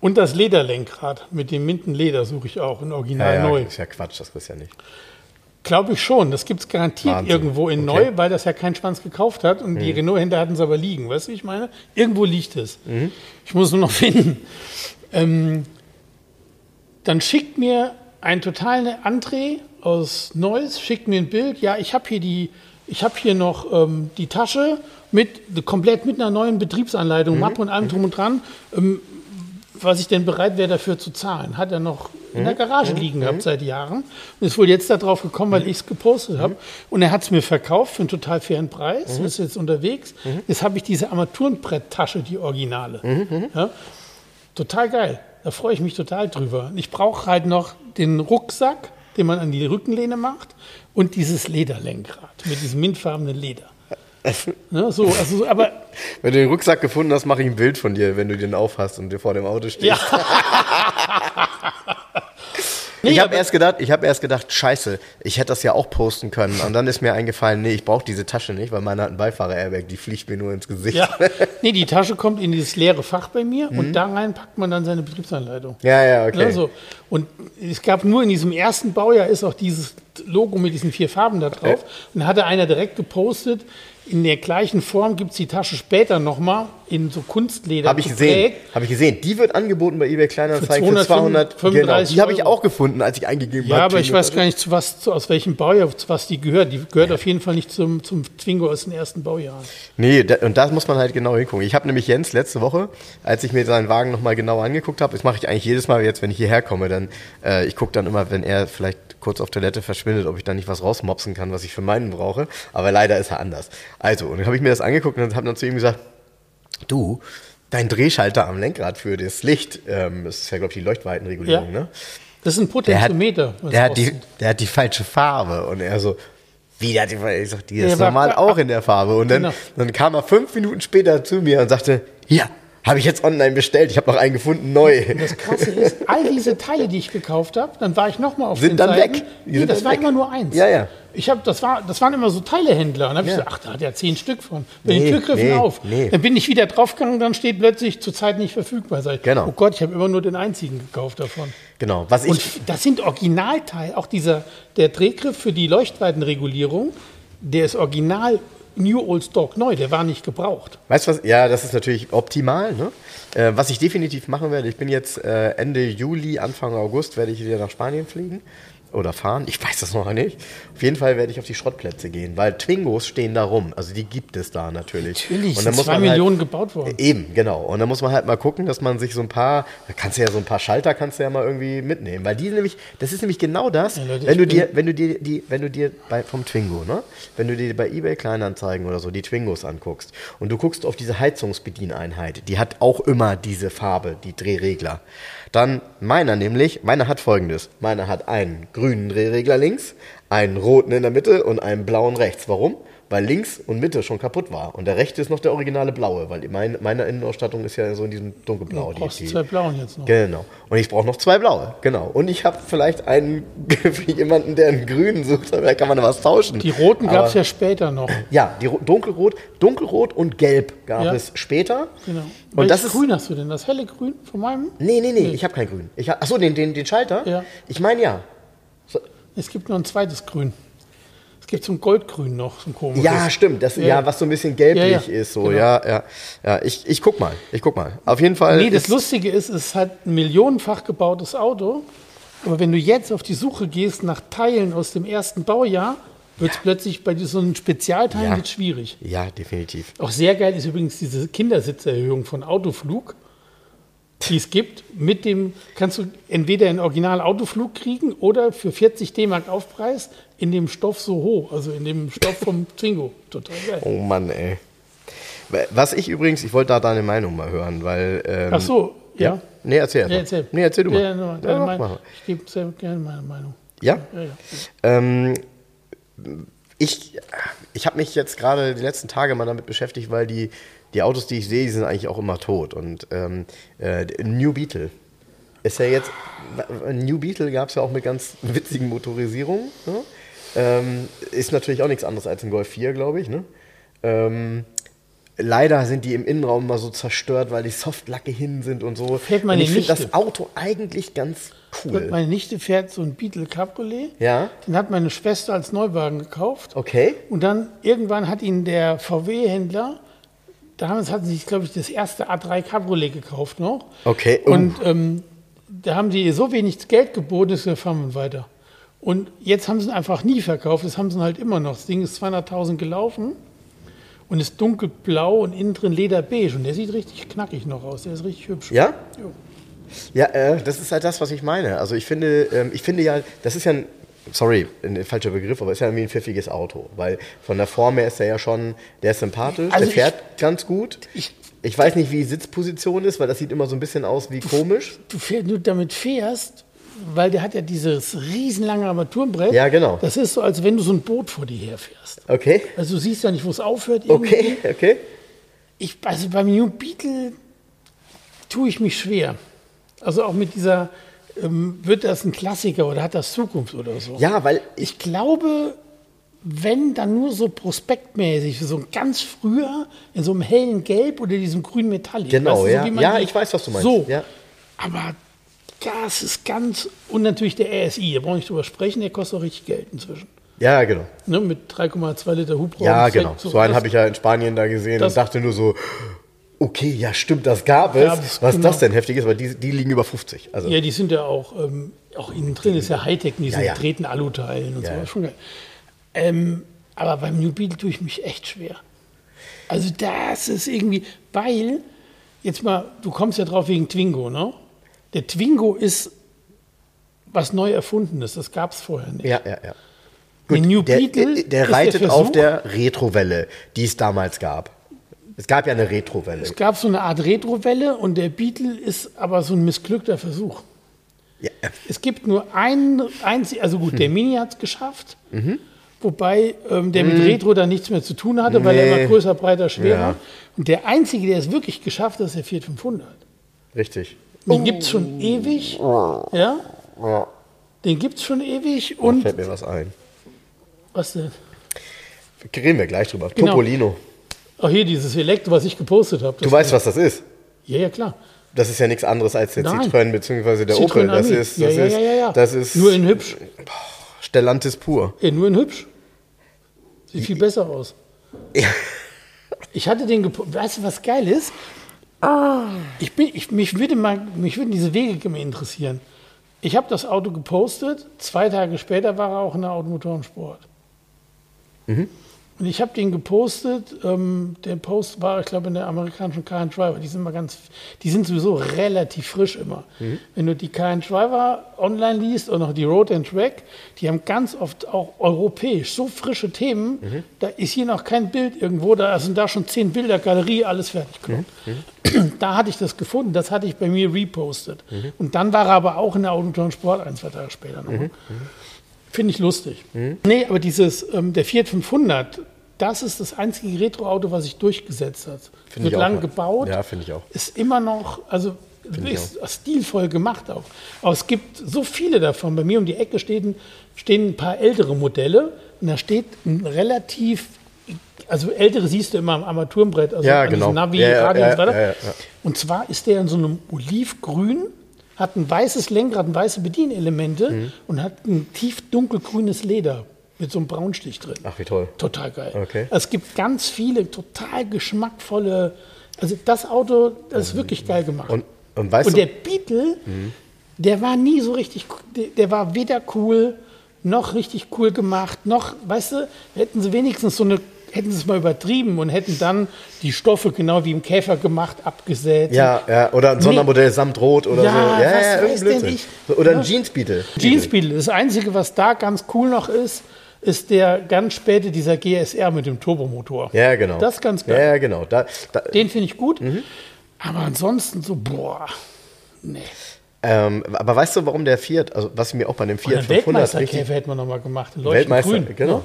Und das Lederlenkrad mit dem Mintenleder suche ich auch in Original ja, ja, neu. Ist ja Quatsch, das ist ja nicht. Glaube ich schon. Das gibt es garantiert Wahnsinn. irgendwo in okay. neu, weil das ja kein Schwanz gekauft hat und mhm. die Renault-Händler hatten es aber liegen. Weißt du, ich meine? Irgendwo liegt es. Mhm. Ich muss es nur noch finden. Ähm, dann schickt mir ein totalen André aus Neuss, schickt mir ein Bild. Ja, ich habe hier die, ich habe hier noch ähm, die Tasche mit komplett mit einer neuen Betriebsanleitung, mhm. Mappe und allem drum und dran. Ähm, was ich denn bereit wäre dafür zu zahlen. Hat er noch in der mhm. Garage mhm. liegen gehabt mhm. seit Jahren und ist wohl jetzt darauf gekommen, weil ich es gepostet habe. Und er hat es mir verkauft für einen total fairen Preis, ist jetzt unterwegs. Jetzt habe ich diese Armaturenbretttasche, die Originale. Ja? Total geil. Da freue ich mich total drüber. Ich brauche halt noch den Rucksack, den man an die Rückenlehne macht und dieses Lederlenkrad mit diesem mintfarbenen Leder. Ne, so, also, aber wenn du den Rucksack gefunden hast, mache ich ein Bild von dir, wenn du den aufhast und dir vor dem Auto stehst. Ja. nee, ich habe erst gedacht, ich habe erst gedacht, Scheiße, ich hätte das ja auch posten können. Und dann ist mir eingefallen, nee, ich brauche diese Tasche nicht, weil meine hat ein Beifahrer-Airbag, die fliegt mir nur ins Gesicht. Ja. Nee, die Tasche kommt in dieses leere Fach bei mir mhm. und da rein packt man dann seine Betriebsanleitung. Ja, ja, okay. Also, und es gab nur in diesem ersten Baujahr ist auch dieses Logo mit diesen vier Farben da drauf. Okay. Und da hatte einer direkt gepostet, in der gleichen Form gibt es die Tasche später nochmal in so Kunstleder. Habe ich gesehen. Habe ich gesehen. Die wird angeboten bei eBay Kleinanzeigen für 200. Genau. Die habe ich auch gefunden, als ich eingegeben habe. Ja, aber ich weiß gar nicht, zu was, zu, aus welchem Baujahr, zu was die gehört. Die gehört ja. auf jeden Fall nicht zum, zum Twingo aus den ersten Baujahren. Nee, da, und da muss man halt genau hingucken. Ich habe nämlich Jens letzte Woche, als ich mir seinen Wagen nochmal genau angeguckt habe, das mache ich eigentlich jedes Mal jetzt, wenn ich hierher komme, dann äh, ich gucke dann immer, wenn er vielleicht kurz auf Toilette verschwindet, ob ich da nicht was rausmopsen kann, was ich für meinen brauche. Aber leider ist er anders. Also, und dann habe ich mir das angeguckt und habe dann zu ihm gesagt, du, dein Drehschalter am Lenkrad für das Licht, ähm, das ist ja, glaube ich, die Leuchtweitenregulierung, ja. ne? Das ist ein Potentiometer. Der hat, der hat, die, der hat die falsche Farbe. Und er so, wie, der hat die, ich sag, die ist normal auch in der Farbe. Und dann, genau. dann kam er fünf Minuten später zu mir und sagte, hier, habe ich jetzt online bestellt. Ich habe noch einen gefunden, neu. Und das Krasse ist, all diese Teile, die ich gekauft habe, dann war ich nochmal auf sind den dann Seiten. weg. Die nee, das war weg. immer nur eins. Ja, ja. Ich hab, das, war, das waren immer so Teilehändler. Und dann habe ja. ich gesagt, ach, da hat er zehn Stück von. Bei nee, den Türgriffen nee, auf. Nee. Dann bin ich wieder draufgegangen, dann steht plötzlich zurzeit nicht verfügbar. Sag ich, genau. Oh Gott, ich habe immer nur den einzigen gekauft davon. Genau. Was ich und das sind Originalteile. Auch dieser, der Drehgriff für die Leuchtweitenregulierung, der ist original New Old Stock neu, der war nicht gebraucht. Weißt du was? Ja, das ist natürlich optimal. Ne? Äh, was ich definitiv machen werde, ich bin jetzt äh, Ende Juli, Anfang August, werde ich wieder nach Spanien fliegen. Oder fahren. Ich weiß das noch nicht. Auf jeden Fall werde ich auf die Schrottplätze gehen, weil Twingos stehen da rum. Also die gibt es da natürlich. Natürlich, und dann sind zwei Millionen halt, gebaut worden. Eben, genau. Und dann muss man halt mal gucken, dass man sich so ein paar, da kannst du ja so ein paar Schalter kannst du ja mal irgendwie mitnehmen, weil die nämlich, das ist nämlich genau das, ja, Leute, wenn du dir, wenn du dir die, wenn du dir bei, vom Twingo, ne, wenn du dir bei eBay Kleinanzeigen oder so die Twingos anguckst und du guckst auf diese Heizungsbedieneinheit, die hat auch immer diese Farbe, die Drehregler. Dann meiner nämlich, meiner hat folgendes. Meiner hat einen grünen Drehregler links, einen roten in der Mitte und einen blauen rechts. Warum? Weil links und Mitte schon kaputt war. Und der rechte ist noch der originale blaue, weil mein, meine Innenausstattung ist ja so in diesem dunkelblau. Du brauchst die, die, zwei blauen jetzt noch. Genau. Und ich brauche noch zwei blaue, genau. Und ich habe vielleicht einen jemanden, der einen grünen sucht, da kann man was tauschen. Die roten gab es ja später noch. Ja, die dunkelrot, dunkelrot und gelb gab ja. es später. Genau. Und Welches das ist, grün hast du denn? Das helle Grün von meinem? Nee, nee, nee, nee. ich habe kein Grün. Ich hab, achso, den, den, den Schalter? Ja. Ich meine ja. So. Es gibt noch ein zweites Grün. Es gibt so ein Goldgrün noch, so ein komisches. Ja, stimmt. Das, ja. ja was so ein bisschen gelblich ja, ja. ist. So. Genau. Ja, ja, ja. Ich, ich guck mal. Ich guck mal. Auf jeden Fall. Nee, das Lustige ist, es halt ein millionenfach gebautes Auto. Aber wenn du jetzt auf die Suche gehst nach Teilen aus dem ersten Baujahr, wird es plötzlich bei so einem Spezialteil schwierig. Ja, definitiv. Auch sehr geil ist übrigens diese Kindersitzerhöhung von Autoflug die es gibt, mit dem kannst du entweder einen Original-Autoflug kriegen oder für 40 D-Mark Aufpreis in dem Stoff so hoch, also in dem Stoff vom Twingo. Total geil. Oh Mann, ey. Was ich übrigens, ich wollte da deine Meinung mal hören, weil. Ähm, Ach so, ja. ja? Nee, erzähl ja, erzähl. Nee, erzähl du mal. Ja, no, ja, Meinung. Ich gebe sehr gerne meine Meinung. Ja? Ja, ja. Ähm, ich ich habe mich jetzt gerade die letzten Tage mal damit beschäftigt, weil die die Autos, die ich sehe, die sind eigentlich auch immer tot. Und ähm, äh, New Beetle ist ja jetzt, New Beetle gab es ja auch mit ganz witzigen Motorisierungen. Ne? Ähm, ist natürlich auch nichts anderes als ein Golf 4, glaube ich. Ne? Ähm, leider sind die im Innenraum mal so zerstört, weil die Softlacke hin sind und so. Fährt meine und ich finde das Auto eigentlich ganz cool. Meine Nichte fährt so ein Beetle Cabriolet. Ja. Den hat meine Schwester als Neuwagen gekauft. Okay. Und dann irgendwann hat ihn der VW-Händler damals hatten sie sich, glaube ich, das erste A3 Cabriolet gekauft noch. Okay. Uh. Und ähm, da haben sie so wenig Geld geboten, dass wir fahren weiter. Und jetzt haben sie ihn einfach nie verkauft, das haben sie halt immer noch. Das Ding ist 200.000 gelaufen und ist dunkelblau und innen drin lederbeige. Und der sieht richtig knackig noch aus, der ist richtig hübsch. Ja? Jo. Ja, äh, das ist halt das, was ich meine. Also ich finde, ähm, ich finde ja, das ist ja ein sorry, ein falscher Begriff, aber ist ja irgendwie ein pfiffiges Auto, weil von der Form her ist er ja schon, der ist sympathisch, also der fährt ich, ganz gut. Ich, ich, weiß nicht, wie die Sitzposition ist, weil das sieht immer so ein bisschen aus wie komisch. Du, fährst, du damit fährst, weil der hat ja dieses riesenlange Armaturenbrett. Ja, genau. Das ist so, als wenn du so ein Boot vor dir herfährst. Okay. Also du siehst ja nicht, wo es aufhört. Irgendwie. Okay, okay. Ich, also beim New Beetle tue ich mich schwer. Also auch mit dieser wird das ein Klassiker oder hat das Zukunft oder so? Ja, weil ich, glaube, wenn dann nur so prospektmäßig, so ganz früher in so einem hellen Gelb oder diesem grünen Metall. Genau, weißt du, ja. ja, ich weiß, was du meinst. So, ja. aber das ist ganz, und natürlich der RSI, da brauche ich nicht drüber sprechen, der kostet auch richtig Geld inzwischen. Ja, genau. Ne, mit 3,2 Liter Hubraum. Ja, genau. So, so einen habe ich ja in Spanien da gesehen und dachte nur so, Okay, ja, stimmt, das gab es. Ja, das, Was genau. das denn heftig ist, weil die, die liegen über 50. Also. Ja, die sind ja auch, ähm, auch innen drin ist ja Hightech, die ja, sind ja. treten Aluteilen und ja, so. Schon geil. Ähm, aber beim New Beetle tue ich mich echt schwer. Also das ist irgendwie, weil, jetzt mal, du kommst ja drauf wegen Twingo, ne? Der Twingo ist was neu erfundenes, das gab es vorher nicht. Ja, ja, ja. Gut, New der, Beetle der, der reitet der auf der Retrowelle, die es damals gab. Es gab ja eine Retrowelle. Es gab so eine Art Retrowelle und der Beetle ist aber so ein missglückter Versuch. Ja. Es gibt nur einen einzigen, also gut, hm. der Mini hat es geschafft, mhm. wobei ähm, der mit hm. Retro da nichts mehr zu tun hatte, nee. weil er immer größer, breiter, schwerer. Ja. Und der einzige, der es wirklich geschafft hat, ist der Fiat 500. Richtig. Den gibt es schon ewig. Ja? ja. Den gibt es schon ewig. Und da fällt mir was ein. Was denn? Reden wir gleich drüber. Genau. Topolino. Ach, hier dieses Elektro, was ich gepostet habe. Du weißt, was das ist? Ja, ja, klar. Das ist ja nichts anderes als der Nein. Citroën bzw. der Citroën Opel. Das ist, das, ja, ist, ja, das ist. Nur in hübsch. Stellantis pur. Ja, nur in hübsch. Sieht viel besser aus. Ja. Ich hatte den, weißt du, was geil ist? Ah. Ich bin, ich, mich würde mal, mich würden diese Wege immer interessieren. Ich habe das Auto gepostet, zwei Tage später war er auch in der Automotorensport. Mhm. Und ich habe den gepostet. Ähm, der Post war, ich glaube, in der amerikanischen Car Driver. Die sind mal ganz, die sind sowieso relativ frisch immer. Mhm. Wenn du die Car Driver online liest und noch die Road and Track, die haben ganz oft auch europäisch so frische Themen. Mhm. Da ist hier noch kein Bild irgendwo. Da sind da schon zehn Bilder, Galerie, alles fertig. Mhm. mhm. Da hatte ich das gefunden. Das hatte ich bei mir repostet. Mhm. Und dann war er aber auch in der Automotoren Sport ein, zwei Tage später noch. Finde ich lustig. Mhm. Nee, aber dieses, ähm, der Fiat 500, das ist das einzige Retro-Auto, was sich durchgesetzt hat. Find Wird lang gebaut. Ja, finde ich auch. Ist immer noch, also ist stilvoll gemacht auch. Aber es gibt so viele davon. Bei mir um die Ecke stehen, stehen ein paar ältere Modelle und da steht ein relativ, also ältere siehst du immer am Armaturenbrett, also ja, genau. Navi, ja, Radio ja, und so weiter. Ja, und zwar ist der in so einem Olivgrün hat ein weißes Lenkrad, weiße Bedienelemente mhm. und hat ein tief dunkelgrünes Leder mit so einem Braunstich drin. Ach, wie toll. Total geil. Okay. Es gibt ganz viele total geschmackvolle, also das Auto, das ist ähm, wirklich geil gemacht. Und, und, weißt und der Beetle, mhm. der war nie so richtig, der war weder cool, noch richtig cool gemacht, noch, weißt du, hätten sie wenigstens so eine hätten sie es mal übertrieben und hätten dann die Stoffe genau wie im Käfer gemacht abgesetzt. Ja, ja, oder ein Sondermodell nee. samt Rot oder ja, so. Ja, ja, weiß denn ich? Oder ein Jeans Beetle. Jeans Beetle. Das Einzige, was da ganz cool noch ist, ist der ganz späte, dieser GSR mit dem Turbomotor. Ja, genau. Das ist ganz geil. Ja, genau. Da, da, Den finde ich gut. Mhm. Aber ansonsten so, boah, nee. Ähm, aber weißt du, warum der Fiat, also was mir auch bei dem Fiat 500 Weltmeisterkäfer hätte man nochmal gemacht, Weltmeister, grün, genau. Ne?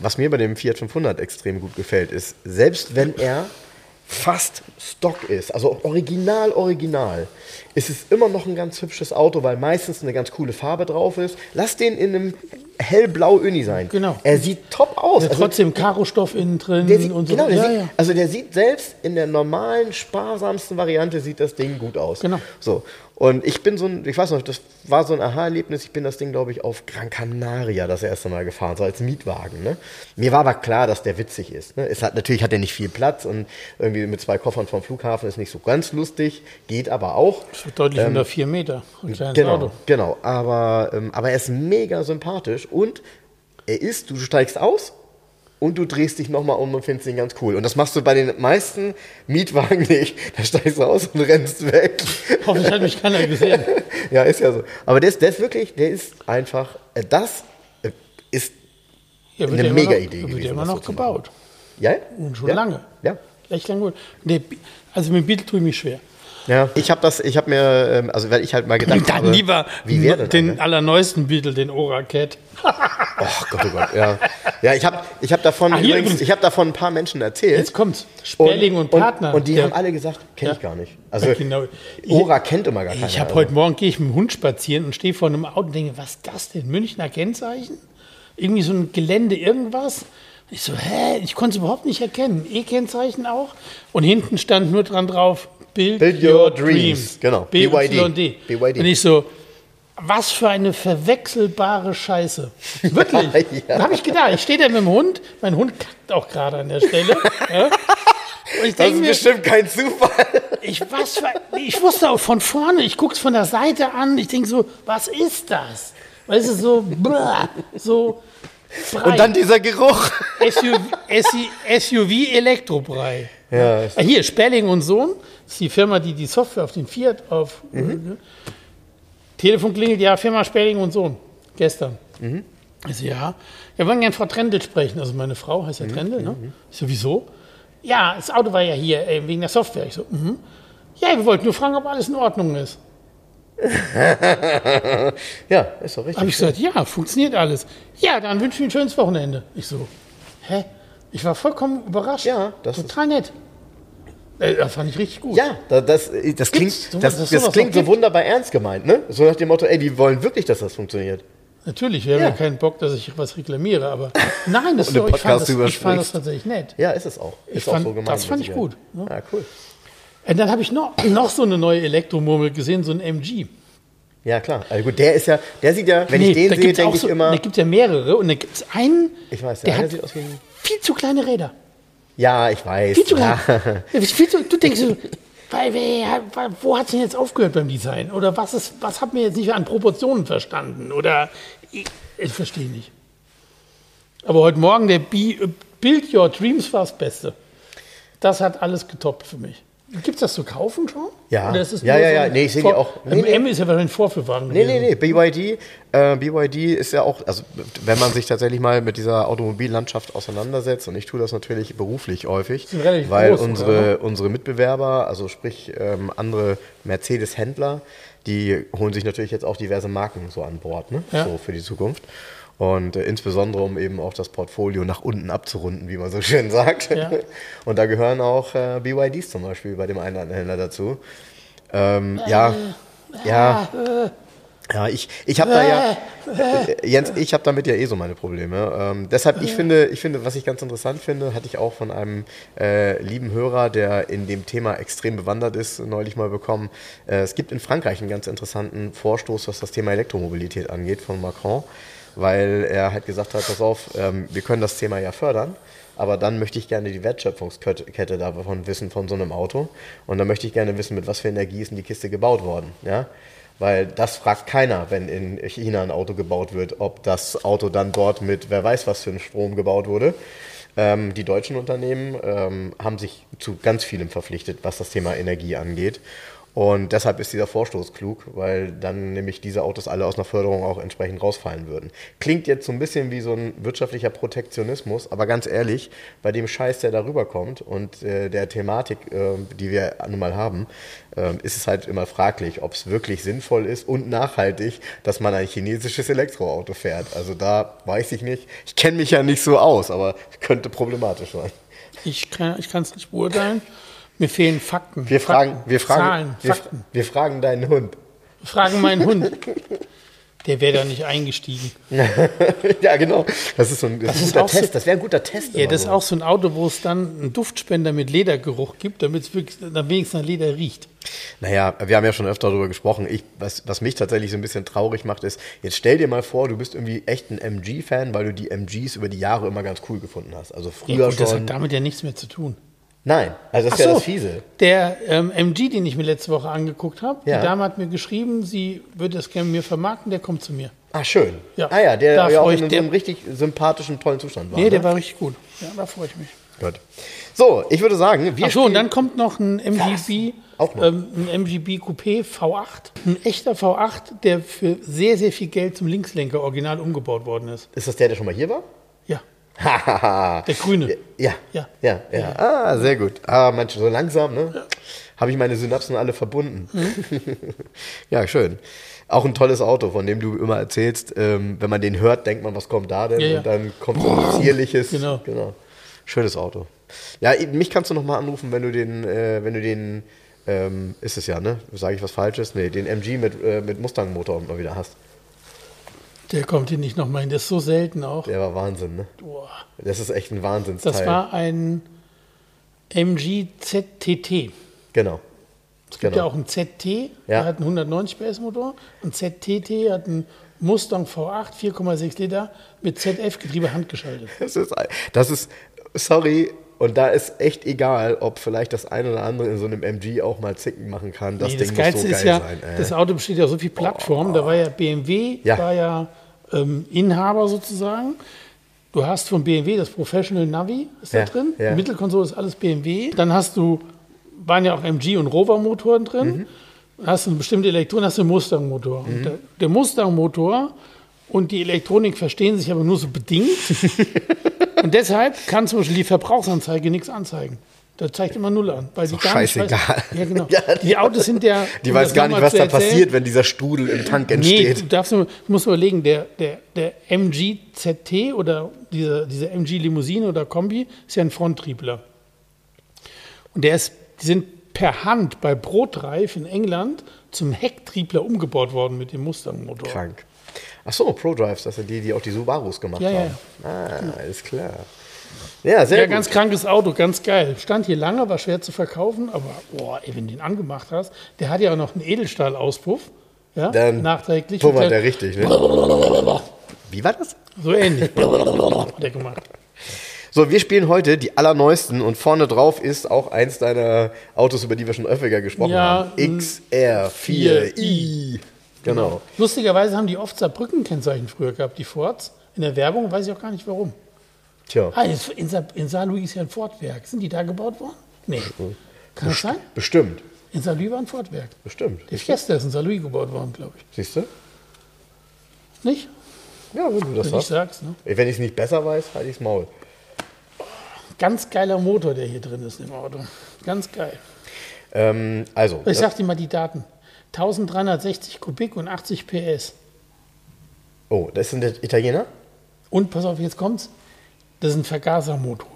Was mir bei dem Fiat 500 extrem gut gefällt, ist, selbst wenn er fast Stock ist, also original, original, ist es immer noch ein ganz hübsches Auto, weil meistens eine ganz coole Farbe drauf ist. Lass den in einem hellblau Uni sein. Genau. Er sieht top aus. Also, trotzdem Karostoff innen drin sieht, und so. Genau, ja, sieht, ja. Also der sieht selbst in der normalen, sparsamsten Variante sieht das Ding gut aus. Genau. So. Und ich bin so ein, ich weiß noch, das war so ein Aha-Erlebnis. Ich bin das Ding, glaube ich, auf Gran Canaria das erste Mal gefahren, so als Mietwagen. Ne? Mir war aber klar, dass der witzig ist. Ne? Es hat, natürlich hat er nicht viel Platz und irgendwie mit zwei Koffern vom Flughafen ist nicht so ganz lustig, geht aber auch. Das wird deutlich ähm, unter vier Meter. genau, Auto. genau. Aber, ähm, aber er ist mega sympathisch und er ist, du steigst aus und du drehst dich nochmal um und findest ihn ganz cool. Und das machst du bei den meisten Mietwagen nicht. Da steigst du aus und rennst weg. Hoffentlich hat mich keiner gesehen. ja, ist ja so. Aber der ist, der ist wirklich, der ist einfach, äh, das äh, ist ja, eine ja mega noch, Idee gewesen. Wird ja immer noch gebaut. Ja? Und schon ja? lange. Ja. Echt lange gut. Nee, also mit Beetle tue ich mich schwer. Ja, ich habe das, ich habe mir, ähm, also weil ich halt mal gedacht Dann habe, lieber wie wäre den dann, ne? allerneuesten Beetle, den Ora-Cat. oh Gott, oh Gott, ja. Ja, ich habe ich hab davon Ach, übrigens, ich habe davon ein paar Menschen erzählt. Jetzt kommt's. Sperling und, und Partner. Und, und die ja. haben alle gesagt, kenne ich gar nicht. Also ja, genau. Ora ich, kennt immer gar keiner. Ich habe heute Morgen gehe ich mit dem Hund spazieren und stehe vor einem Auto und denke, was ist das denn? Münchner Kennzeichen? Irgendwie so ein Gelände, irgendwas? Ich so, hä? Ich konnte es überhaupt nicht erkennen. E-Kennzeichen auch. Und hinten stand nur dran drauf, Build, Build your, your, Dreams. dreams. Genau. BYD. BYD. Und ich so, was für eine verwechselbare Scheiße. Wirklich. ja. Da habe ich gedacht, ich stehe da mit dem Hund, mein Hund kackt auch gerade an der Stelle. ja. das ist mir, bestimmt kein Zufall. Ich, was für, ich wusste auch von vorne, ich gucke es von der Seite an, ich denke so, was ist das? Weißt du, so, blah, so. Brei. Und dann dieser Geruch. SUV, SUV Elektrobrei. Ja, ah, Hier, Sperling und Sohn, ist die Firma, die die Software auf den Fiat auf. Mhm. Telefon klingelt, ja, Firma Sperling und Sohn. Gestern. Mhm. Ich so, ja. Wir wollen gerne Frau Trendel sprechen. Also meine Frau heißt ja mhm. Trendel, ne? Mhm. Ich so, wieso? Ja, das Auto war ja hier äh, wegen der Software. Ich so, mhm. Ja, wir wollten nur fragen, ob alles in Ordnung ist. ja, ist doch richtig. Habe ich gesagt, ja, funktioniert alles. Ja, dann wünsche ich Ihnen ein schönes Wochenende. Ich so, hä? Ich war vollkommen überrascht. Ja, das Total nett. Äh, das fand ich richtig gut. Ja, das, das klingt, so, das, das, das klingt so wunderbar ernst gemeint, ne? So nach dem Motto, ey, die wollen wirklich, dass das funktioniert. Natürlich, wir ja. haben ja keinen Bock, dass ich was reklamiere, aber nein, das so, ich, fand das, ich fand das tatsächlich nett. Ja, ist es auch. Ist ich fand, auch so gemeint. Das fand ich gut. Ne? Ja, cool. Und dann habe ich noch, noch so eine neue Elektromurmel gesehen, so ein MG. Ja, klar. Also gut, der ist ja, der sieht ja, wenn nee, ich den sehe, denke so, ich immer. Da gibt es ja mehrere und da gibt es einen, ich weiß, der, der hat aus wie viel zu kleine Räder. Ja, ich weiß. Viel zu ja. klein. viel zu, du denkst so, wo hat es denn jetzt aufgehört beim Design? Oder was, ist, was hat mir jetzt nicht an Proportionen verstanden? Oder ich, ich verstehe nicht. Aber heute Morgen der Build Your Dreams war das Beste. Das hat alles getoppt für mich. Gibt es das zu kaufen schon? Ja, ja, ja, ja. Nee, ich sehe die auch. Nee, M nee. ist ja wahrscheinlich Vorführwagen. Nee, nee, nee. BYD, äh, BYD ist ja auch, also wenn man sich tatsächlich mal mit dieser Automobillandschaft auseinandersetzt, und ich tue das natürlich beruflich häufig, weil groß, unsere, unsere Mitbewerber, also sprich ähm, andere Mercedes-Händler, die holen sich natürlich jetzt auch diverse Marken so an Bord, ne? Ja. So für die Zukunft. Und äh, insbesondere, um eben auch das Portfolio nach unten abzurunden, wie man so schön sagt. Ja. Und da gehören auch äh, BYDs zum Beispiel bei dem einen oder anderen Händler dazu. Ähm, äh, ja, ja. Äh. Ja, ich, ich habe da ja, äh, Jens, ich habe damit ja eh so meine Probleme. Ähm, deshalb, ich finde, ich finde, was ich ganz interessant finde, hatte ich auch von einem äh, lieben Hörer, der in dem Thema extrem bewandert ist, neulich mal bekommen. Äh, es gibt in Frankreich einen ganz interessanten Vorstoß, was das Thema Elektromobilität angeht, von Macron weil er halt gesagt hat, pass auf, ähm, wir können das Thema ja fördern, aber dann möchte ich gerne die Wertschöpfungskette davon wissen von so einem Auto und dann möchte ich gerne wissen, mit was für Energie ist in die Kiste gebaut worden, ja? Weil das fragt keiner, wenn in China ein Auto gebaut wird, ob das Auto dann dort mit wer weiß was für einem Strom gebaut wurde. Ähm, die deutschen Unternehmen ähm, haben sich zu ganz vielem verpflichtet, was das Thema Energie angeht. Und deshalb ist dieser Vorstoß klug, weil dann nämlich diese Autos alle aus einer Förderung auch entsprechend rausfallen würden. Klingt jetzt so ein bisschen wie so ein wirtschaftlicher Protektionismus, aber ganz ehrlich, bei dem Scheiß, der darüber kommt und äh, der Thematik, äh, die wir nun mal haben, äh, ist es halt immer fraglich, ob es wirklich sinnvoll ist und nachhaltig, dass man ein chinesisches Elektroauto fährt. Also da weiß ich nicht. Ich kenne mich ja nicht so aus, aber könnte problematisch sein. Ich kann es nicht beurteilen. Mir fehlen Fakten. Wir fragen, Fakten, wir fragen, Zahlen, wir, Fakten. Wir fragen deinen Hund. Wir fragen meinen Hund. Der wäre da nicht eingestiegen. ja, genau. Das ist so ein, das das ist ein guter Test. So, das wäre ein guter Test. Ja, das ist auch so ein Auto, wo es dann einen Duftspender mit Ledergeruch gibt, damit es wenigstens nach Leder riecht. Naja, wir haben ja schon öfter darüber gesprochen. Ich, was, was mich tatsächlich so ein bisschen traurig macht, ist, jetzt stell dir mal vor, du bist irgendwie echt ein MG-Fan, weil du die MGs über die Jahre immer ganz cool gefunden hast. Also früher ja, gut, schon. Das hat damit ja nichts mehr zu tun. Nein, also das ist ja so, das Fiese. Der ähm, MG, den ich mir letzte Woche angeguckt habe, ja. die Dame hat mir geschrieben, sie würde das gerne mir vermarkten, der kommt zu mir. Ah, schön. Ja. Ah ja, der ja auch in so einem richtig sympathischen, tollen Zustand war. Nee, der ne? war richtig gut. Ja, da freue ich mich. Gut. So, ich würde sagen, wir Ach so, und dann kommt noch ein MGB, ähm, ein MGB Coupé V8. Ein echter V8, der für sehr, sehr viel Geld zum Linkslenker original umgebaut worden ist. Ist das der, der schon mal hier war? Ja. Der Grüne. Ja, ja, ja, ja. Ah, sehr gut. Ah, manche so langsam, ne? Ja. Habe ich meine Synapsen alle verbunden. Mhm. ja, schön. Auch ein tolles Auto, von dem du immer erzählst. Ähm, wenn man den hört, denkt man, was kommt da denn? Ja, ja. Und dann kommt so ein zierliches. Genau. genau. Schönes Auto. Ja, mich kannst du noch mal anrufen, wenn du den, äh, wenn du den, ähm, ist es ja, ne? Sage ich was Falsches? Nee, den MG mit, äh, mit Mustang-Motor mal wieder hast. Der kommt hier nicht nochmal hin, das ist so selten auch. Der war Wahnsinn, ne? Boah. Das ist echt ein Wahnsinnsteil. Das war ein MG ZTT. Genau. Es gibt genau. ja auch einen ZT, ja. der hat einen 190 PS Motor. Und ZTT hat einen Mustang V8, 4,6 Liter mit ZF-Getriebe handgeschaltet. Das ist, das ist, sorry, und da ist echt egal, ob vielleicht das eine oder andere in so einem MG auch mal zicken machen kann. Das nee, Ding das Geilste muss so geil ist ja, sein. Das Auto besteht ja so viel Plattformen. Oh. Da war ja BMW, ja. war ja ähm, Inhaber sozusagen. Du hast von BMW das Professional Navi, ist ja, da drin. Ja. Die Mittelkonsole ist alles BMW. Dann hast du, waren ja auch MG und Rover-Motoren drin. Mhm. Hast du eine bestimmte Elektronik, hast du einen Mustang-Motor. Mhm. Der, der Mustang-Motor und die Elektronik verstehen sich aber nur so bedingt. und deshalb kann zum Beispiel die Verbrauchsanzeige nichts anzeigen. Da zeigt immer Null an. Weil ist doch scheißegal. Weiß, ja, genau. Ja, die Autos sind ja. Die weiß gar nicht, was da passiert, wenn dieser Strudel im Tank entsteht. Nee, du darfst nur, musst überlegen, der, der, der MG ZT oder diese, diese MG Limousine oder Kombi ist ja ein Fronttriebler. Und der ist, die sind per Hand bei Brotreif in England zum Hecktriebler umgebaut worden mit dem Mustang-Motor. Krank. Ach so, ProDrives, das sind die, die auch die Subarus gemacht ja, haben. Ja. Ah, alles klar. Ja, sehr ja, gut. ganz krankes Auto, ganz geil. Stand hier lange, war schwer zu verkaufen, aber boah, ey, wenn du den angemacht hast, der hat ja auch noch einen Edelstahlauspuff. Ja, Dann nachträglich. Puffert der richtig, ne? Wie war das? So ähnlich. hat er gemacht. So, wir spielen heute die allerneuesten und vorne drauf ist auch eins deiner Autos, über die wir schon öfter gesprochen ja, haben. XR4i. Genau. Lustigerweise haben die oft Saarbrücken-Kennzeichen früher gehabt, die Fords. In der Werbung weiß ich auch gar nicht warum. Tja. Ah, in, Sa in Saarlouis ist ja ein Fordwerk. Sind die da gebaut worden? Nee. Kann das sein? Bestimmt. In Saarlouis war ein Fordwerk. Bestimmt. Der Fiesta ist in Saarlouis gebaut worden, glaube ich. Siehst du? Nicht? Ja, wenn du das wenn sagst. Ne? Wenn ich es nicht besser weiß, halte ich es Maul. Ganz geiler Motor, der hier drin ist im Auto. Ganz geil. Ähm, also. Ich sag dir mal die Daten. 1360 Kubik und 80 PS. Oh, das ein Italiener? Und pass auf, jetzt kommt's. Das ist ein Vergasermotor.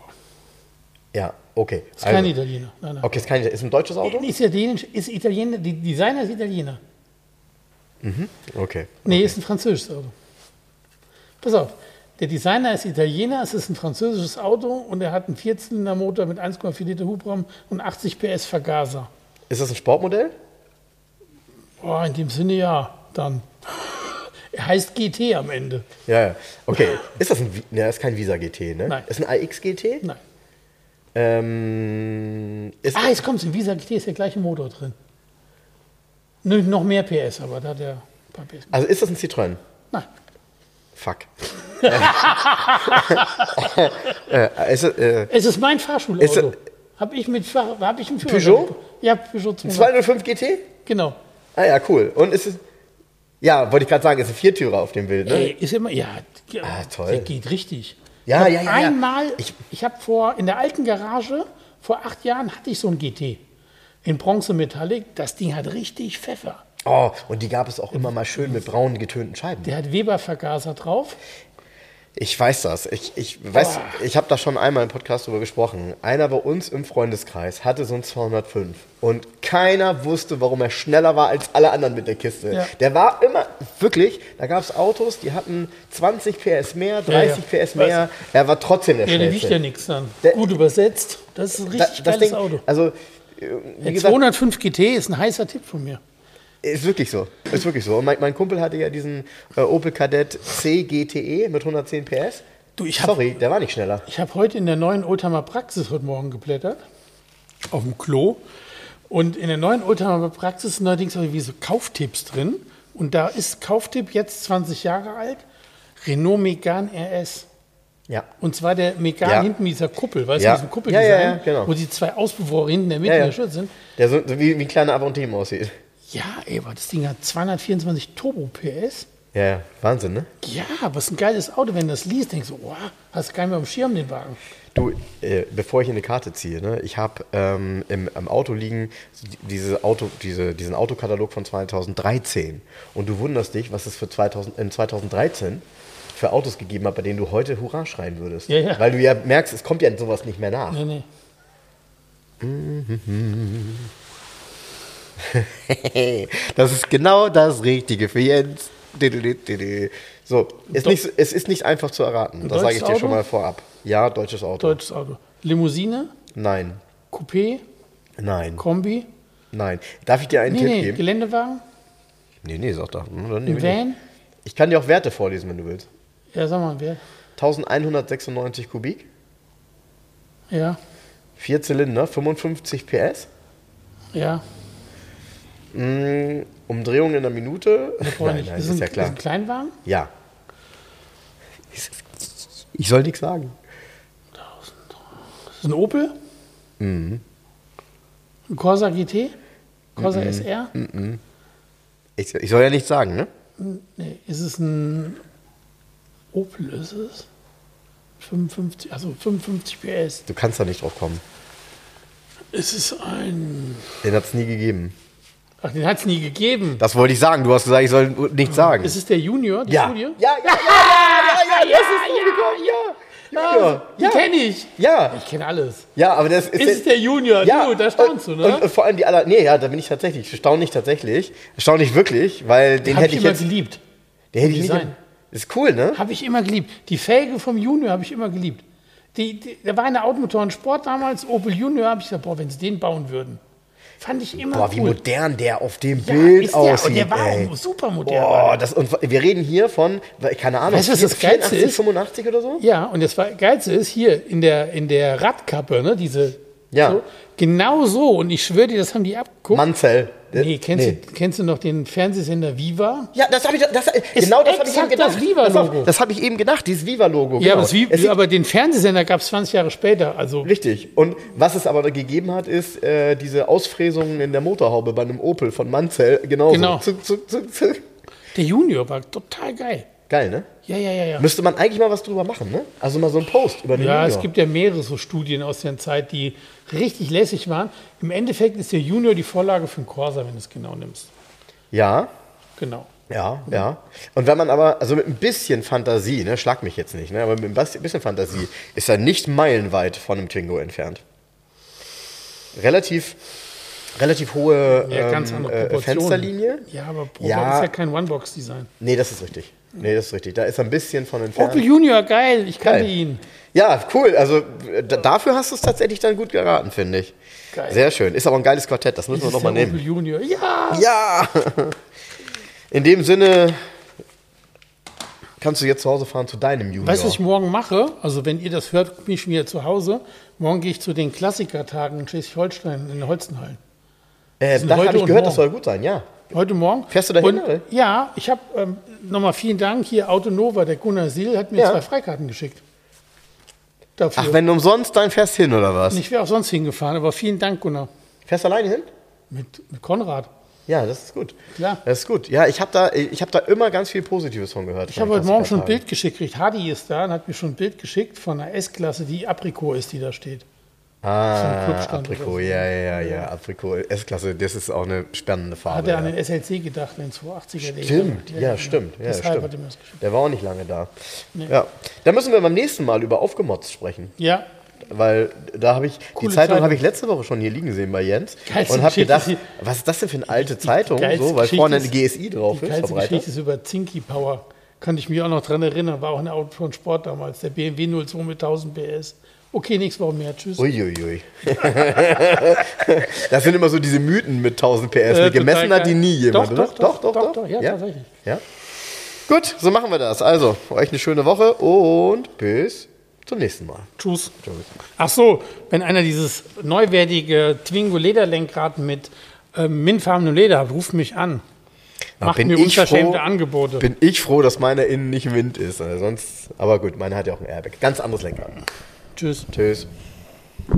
Ja, okay. Ist also, kein Italiener. Nein, nein. Okay, ist, kein, ist ein deutsches Auto? Ist Italienisch, ist Italiener, die Designer ist Italiener. Mhm, okay. Nee, okay. ist ein französisches Auto. Pass auf, der Designer ist Italiener, es ist ein französisches Auto und er hat einen Vierzylindermotor mit 1,4 Liter Hubraum und 80 PS Vergaser. Ist das ein Sportmodell? Oh, in dem Sinne ja, dann. Heißt GT am Ende. Ja, ja. Okay. Ist das ein, ne, das ist kein Visa GT, ne? Nein. Ist ein AX GT? Nein. Ähm, ah, jetzt kommt es. Im Visa GT ist der gleiche Motor drin. Nur noch mehr PS, aber da hat er ein paar PS. Also ist das ein Citroën? Nein. Fuck. äh, es, äh, es, ist mein Fahrschulauto. Habe ich mit hab ich einen Peugeot? Ja, Peugeot 205 GT? Genau. Ah ja, cool. Und ist es. Ja, wollte ich gerade sagen, ist ein Viertürer auf dem Bild, ne? Ey, ist immer, ja. Ah, toll. Der geht richtig. Ja, ja, ja. Einmal, ich, ich habe vor, in der alten Garage, vor acht Jahren hatte ich so ein GT. In Bronze Metallic. Das Ding hat richtig Pfeffer. Oh, und die gab es auch immer mal schön mit braunen getönten Scheiben. Der hat Weber-Vergaser drauf. Ich weiß das. Ich, ich weiß, ich habe da schon einmal im Podcast drüber gesprochen. Einer bei uns im Freundeskreis hatte so ein 205 und keiner wusste, warum er schneller war als alle anderen mit der Kiste. Ja. Der war immer, wirklich, da gab es Autos, die hatten 20 PS mehr, 30 ja, ja. PS mehr. Er war trotzdem der ja, schnellste. Der wiegt ja nichts dann. Der, Gut übersetzt. Das ist ein richtig da, geiles Ding, Auto. Also, wie der 205 GT ist ein heißer Tipp von mir. Ist wirklich so. Ist wirklich so. Und mein, mein Kumpel hatte ja diesen äh, Opel Kadett C GTE mit 110 PS. Du, ich hab, Sorry, der war nicht schneller. Ich habe heute in der neuen Oldtimer Praxis heute Morgen geblättert. Auf dem Klo. Und in der neuen Oldtimer Praxis sind allerdings wie so Kauftipps drin. Und da ist Kauftipp jetzt 20 Jahre alt. Renault Megane RS. Ja. Und zwar der Megane ja. hinten mit dieser Kuppel, weißt ja. du, diesen Kuppel, ja, ja, ja, genau. wo die zwei Auspuffrohre hinten in der Mitte ja, ja. der Schutz sind. Der so, so wie, wie ein kleiner Avantime aussieht. Ja, ey, das Ding hat 224 Turbo PS. Ja, Wahnsinn, ne? Ja, was ein geiles Auto, wenn du das liest, denkst du, oh, hast du nicht mehr am Schirm den Wagen. Du, äh, bevor ich eine Karte ziehe, ne, ich habe ähm, im, im, Auto liegen diese Auto, diese, diesen Autokatalog von 2013 und du wunderst dich, was es für 2000, in 2013 für Autos gegeben hat, bei denen du heute Hurra schreien würdest. Ja, ja. Weil du ja merkst, es kommt ja sowas nicht mehr nach. Nee, nee. Mhm. das ist genau das Richtige für Jens. So, ist nicht, es ist nicht einfach zu erraten. Das sage ich dir Auto? schon mal vorab. Ja, deutsches Auto. Deutsches Auto. Limousine? Nein. Coupé? Nein. Kombi? Nein. Darf ich dir einen nee, Tipp nee. geben? Geländewagen? Nee, nee, sag doch. Ein Van? Ich kann dir auch Werte vorlesen, wenn du willst. Ja, sag mal, Wert. 1196 Kubik. Ja. Vier Zylinder, 55 PS. Ja. Mm, Umdrehungen in der Minute. Nein, nein, ist, ist ja klar. Ist ein Kleinwagen? Ja. Ich soll nichts sagen. Das ist ein Opel? Mhm. Ein Corsa GT? Corsa mhm. SR? Mhm. Ich, ich, soll ja nichts sagen, ne? Nee, ist es ein Opel, ist es? 55, also 55 PS. Du kannst da nicht drauf kommen. Es ist ein. Den hat es nie gegeben. Ach, den hat es nie gegeben. Das wollte ich sagen. Du hast gesagt, ich soll nichts sagen. Ist es der Junior, die ja. Studie? Ja, ja, ja, ja, ja, ja, ja, ja, ja, ja, ja. Die kenne ich. Ja. Ich kenne alles. Ja, aber das ist. Ist es der Junior? Ja. Du, da staunst du, ne? Und, und, vor allem die aller. Nee, ja, da bin ich tatsächlich. Erstaunlich tatsächlich. Erstaunlich wirklich, weil den hätte ich, immer jetzt. geliebt. Den hätte ich nicht. Ist cool, ne? Habe ich immer geliebt. Die Felge vom Junior habe ich immer geliebt. Die, die, da war eine Automotoren Sport damals, Opel Junior, habe ich gesagt, boah, wenn sie den bauen würden. Fand ich immer Boah, wie modern der auf dem ja, Bild der, aussieht. Und der war ey. super modern. Boah, das, und wir reden hier von, keine Ahnung, weißt, was das 84, ist? 85 oder so? Ja, und das Geilste ist hier in der, in der Radkappe, ne, diese ja. So, genau so. Und ich schwöre dir, das haben die abgeguckt. Manzel. Nee, kennst, nee. Du, kennst du noch den Fernsehsender Viva? Ja, das habe ich, das, genau das habe ich eben gedacht. Das Viva-Logo. Das habe ich eben gedacht, dieses Viva-Logo. Ja, genau. aber, aber, den Fernsehsender gab es 20 Jahre später. Also Richtig. Und was es aber gegeben hat, ist äh, diese Ausfräsungen in der Motorhaube bei einem Opel von Manzel. Genauso. Genau. Zuck, zuck, zuck, der Junior war total geil. Geil, ne? Ja, ja, ja, ja. Müsste man eigentlich mal was drüber machen, ne? Also mal so ein Post über den Ja, Junior. es gibt ja mehrere so Studien aus der Zeit, die richtig lässig waren. Im Endeffekt ist der Junior die Vorlage für den Corsa, wenn du es genau nimmst. Ja. Genau. Ja, ja. Und wenn man aber, also mit ein bisschen Fantasie, ne, schlag mich jetzt nicht, ne, aber mit ein bisschen Fantasie ist er nicht meilenweit von einem Twingo entfernt. Relativ, relativ hohe ja, ähm, äh, Fensterlinie. Ja, aber Pro ja. ist ja kein One-Box-Design. Nee, das ist richtig. Nee, das ist richtig. Da ist er ein bisschen von entfernt. Opel Junior, geil, ich kannte geil. ihn. Ja, cool. Also dafür hast du es tatsächlich dann gut geraten, finde ich. Geil. Sehr schön. Ist aber ein geiles Quartett, das müssen wir nochmal nehmen. Opel Junior, ja! Ja! In dem Sinne kannst du jetzt zu Hause fahren zu deinem Junior. Weißt du, was ich morgen mache? Also wenn ihr das hört, bin ich wieder zu Hause. Morgen gehe ich zu den Klassikertagen in Schleswig-Holstein in den Holzenhallen. Äh, da habe ich gehört, das soll gut sein, ja. Heute Morgen. Fährst du dahin? Und, ja, ich habe ähm, nochmal vielen Dank hier, Autonova, der Gunnar Siel hat mir ja. zwei Freikarten geschickt. Dafür. Ach, wenn du umsonst dann fährst hin, oder was? Ich wäre auch sonst hingefahren, aber vielen Dank, Gunnar. Fährst du alleine hin? Mit, mit Konrad. Ja, das ist gut. Klar. Das ist gut. Ja, ich habe da, hab da immer ganz viel Positives von gehört. Ich habe heute Morgen schon ein Bild geschickt gekriegt. Hadi ist da und hat mir schon ein Bild geschickt von einer S-Klasse, die Aprikot ist, die da steht. Ah, Aprikot, ja, ja, ja, Aprikot, S-Klasse, das ist auch eine spannende Farbe. Hat er an den SLC gedacht, den 280er? Stimmt, ja, ja, stimmt. Ja, stimmt. Der war auch nicht lange da. Ja. Da müssen wir beim nächsten Mal über Aufgemotzt sprechen. Ja. Weil da habe ich, Coole die Zeitung habe ich letzte Woche schon hier liegen sehen bei Jens Geilste und habe gedacht, was ist das denn für eine alte Zeitung, so, weil vorne eine GSI drauf die ist. Die geilste Geschichte ist über Zinky Power. Kann ich mich auch noch dran erinnern, war auch ein Auto von Sport damals, der BMW 02 mit 1000 PS. Okay, nichts Woche mehr. Tschüss. Uiuiui. das sind immer so diese Mythen mit 1000 PS. Äh, gemessen hat die nie jemand, doch? Doch, doch, doch. doch, ja, tatsächlich. Ja? Gut, so machen wir das. Also, euch eine schöne Woche und bis zum nächsten Mal. Tschüss. Tschüss. Ach so, wenn einer dieses neuwertige Twingo Lederlenkrad mit ähm, mintfarbenem Leder hat, ruft mich an. Macht bin mir unverschämte froh, Angebote. Bin ich froh, dass meine innen nicht Wind ist. Sonst, aber gut, meine hat ja auch ein Airbag. Ganz anderes Lenkrad. Tschüss. Tschüss.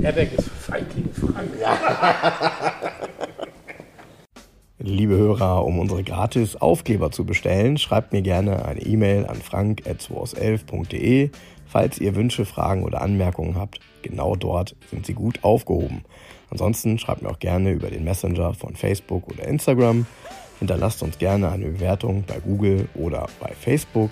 Airbag ist Feigling Frank. Liebe Hörer, um unsere gratis Aufkleber zu bestellen, schreibt mir gerne eine E-Mail an frank.211.de. Falls ihr Wünsche, Fragen oder Anmerkungen habt, genau dort sind sie gut aufgehoben. Ansonsten schreibt mir auch gerne über den Messenger von Facebook oder Instagram. Hinterlasst uns gerne eine Bewertung bei Google oder bei Facebook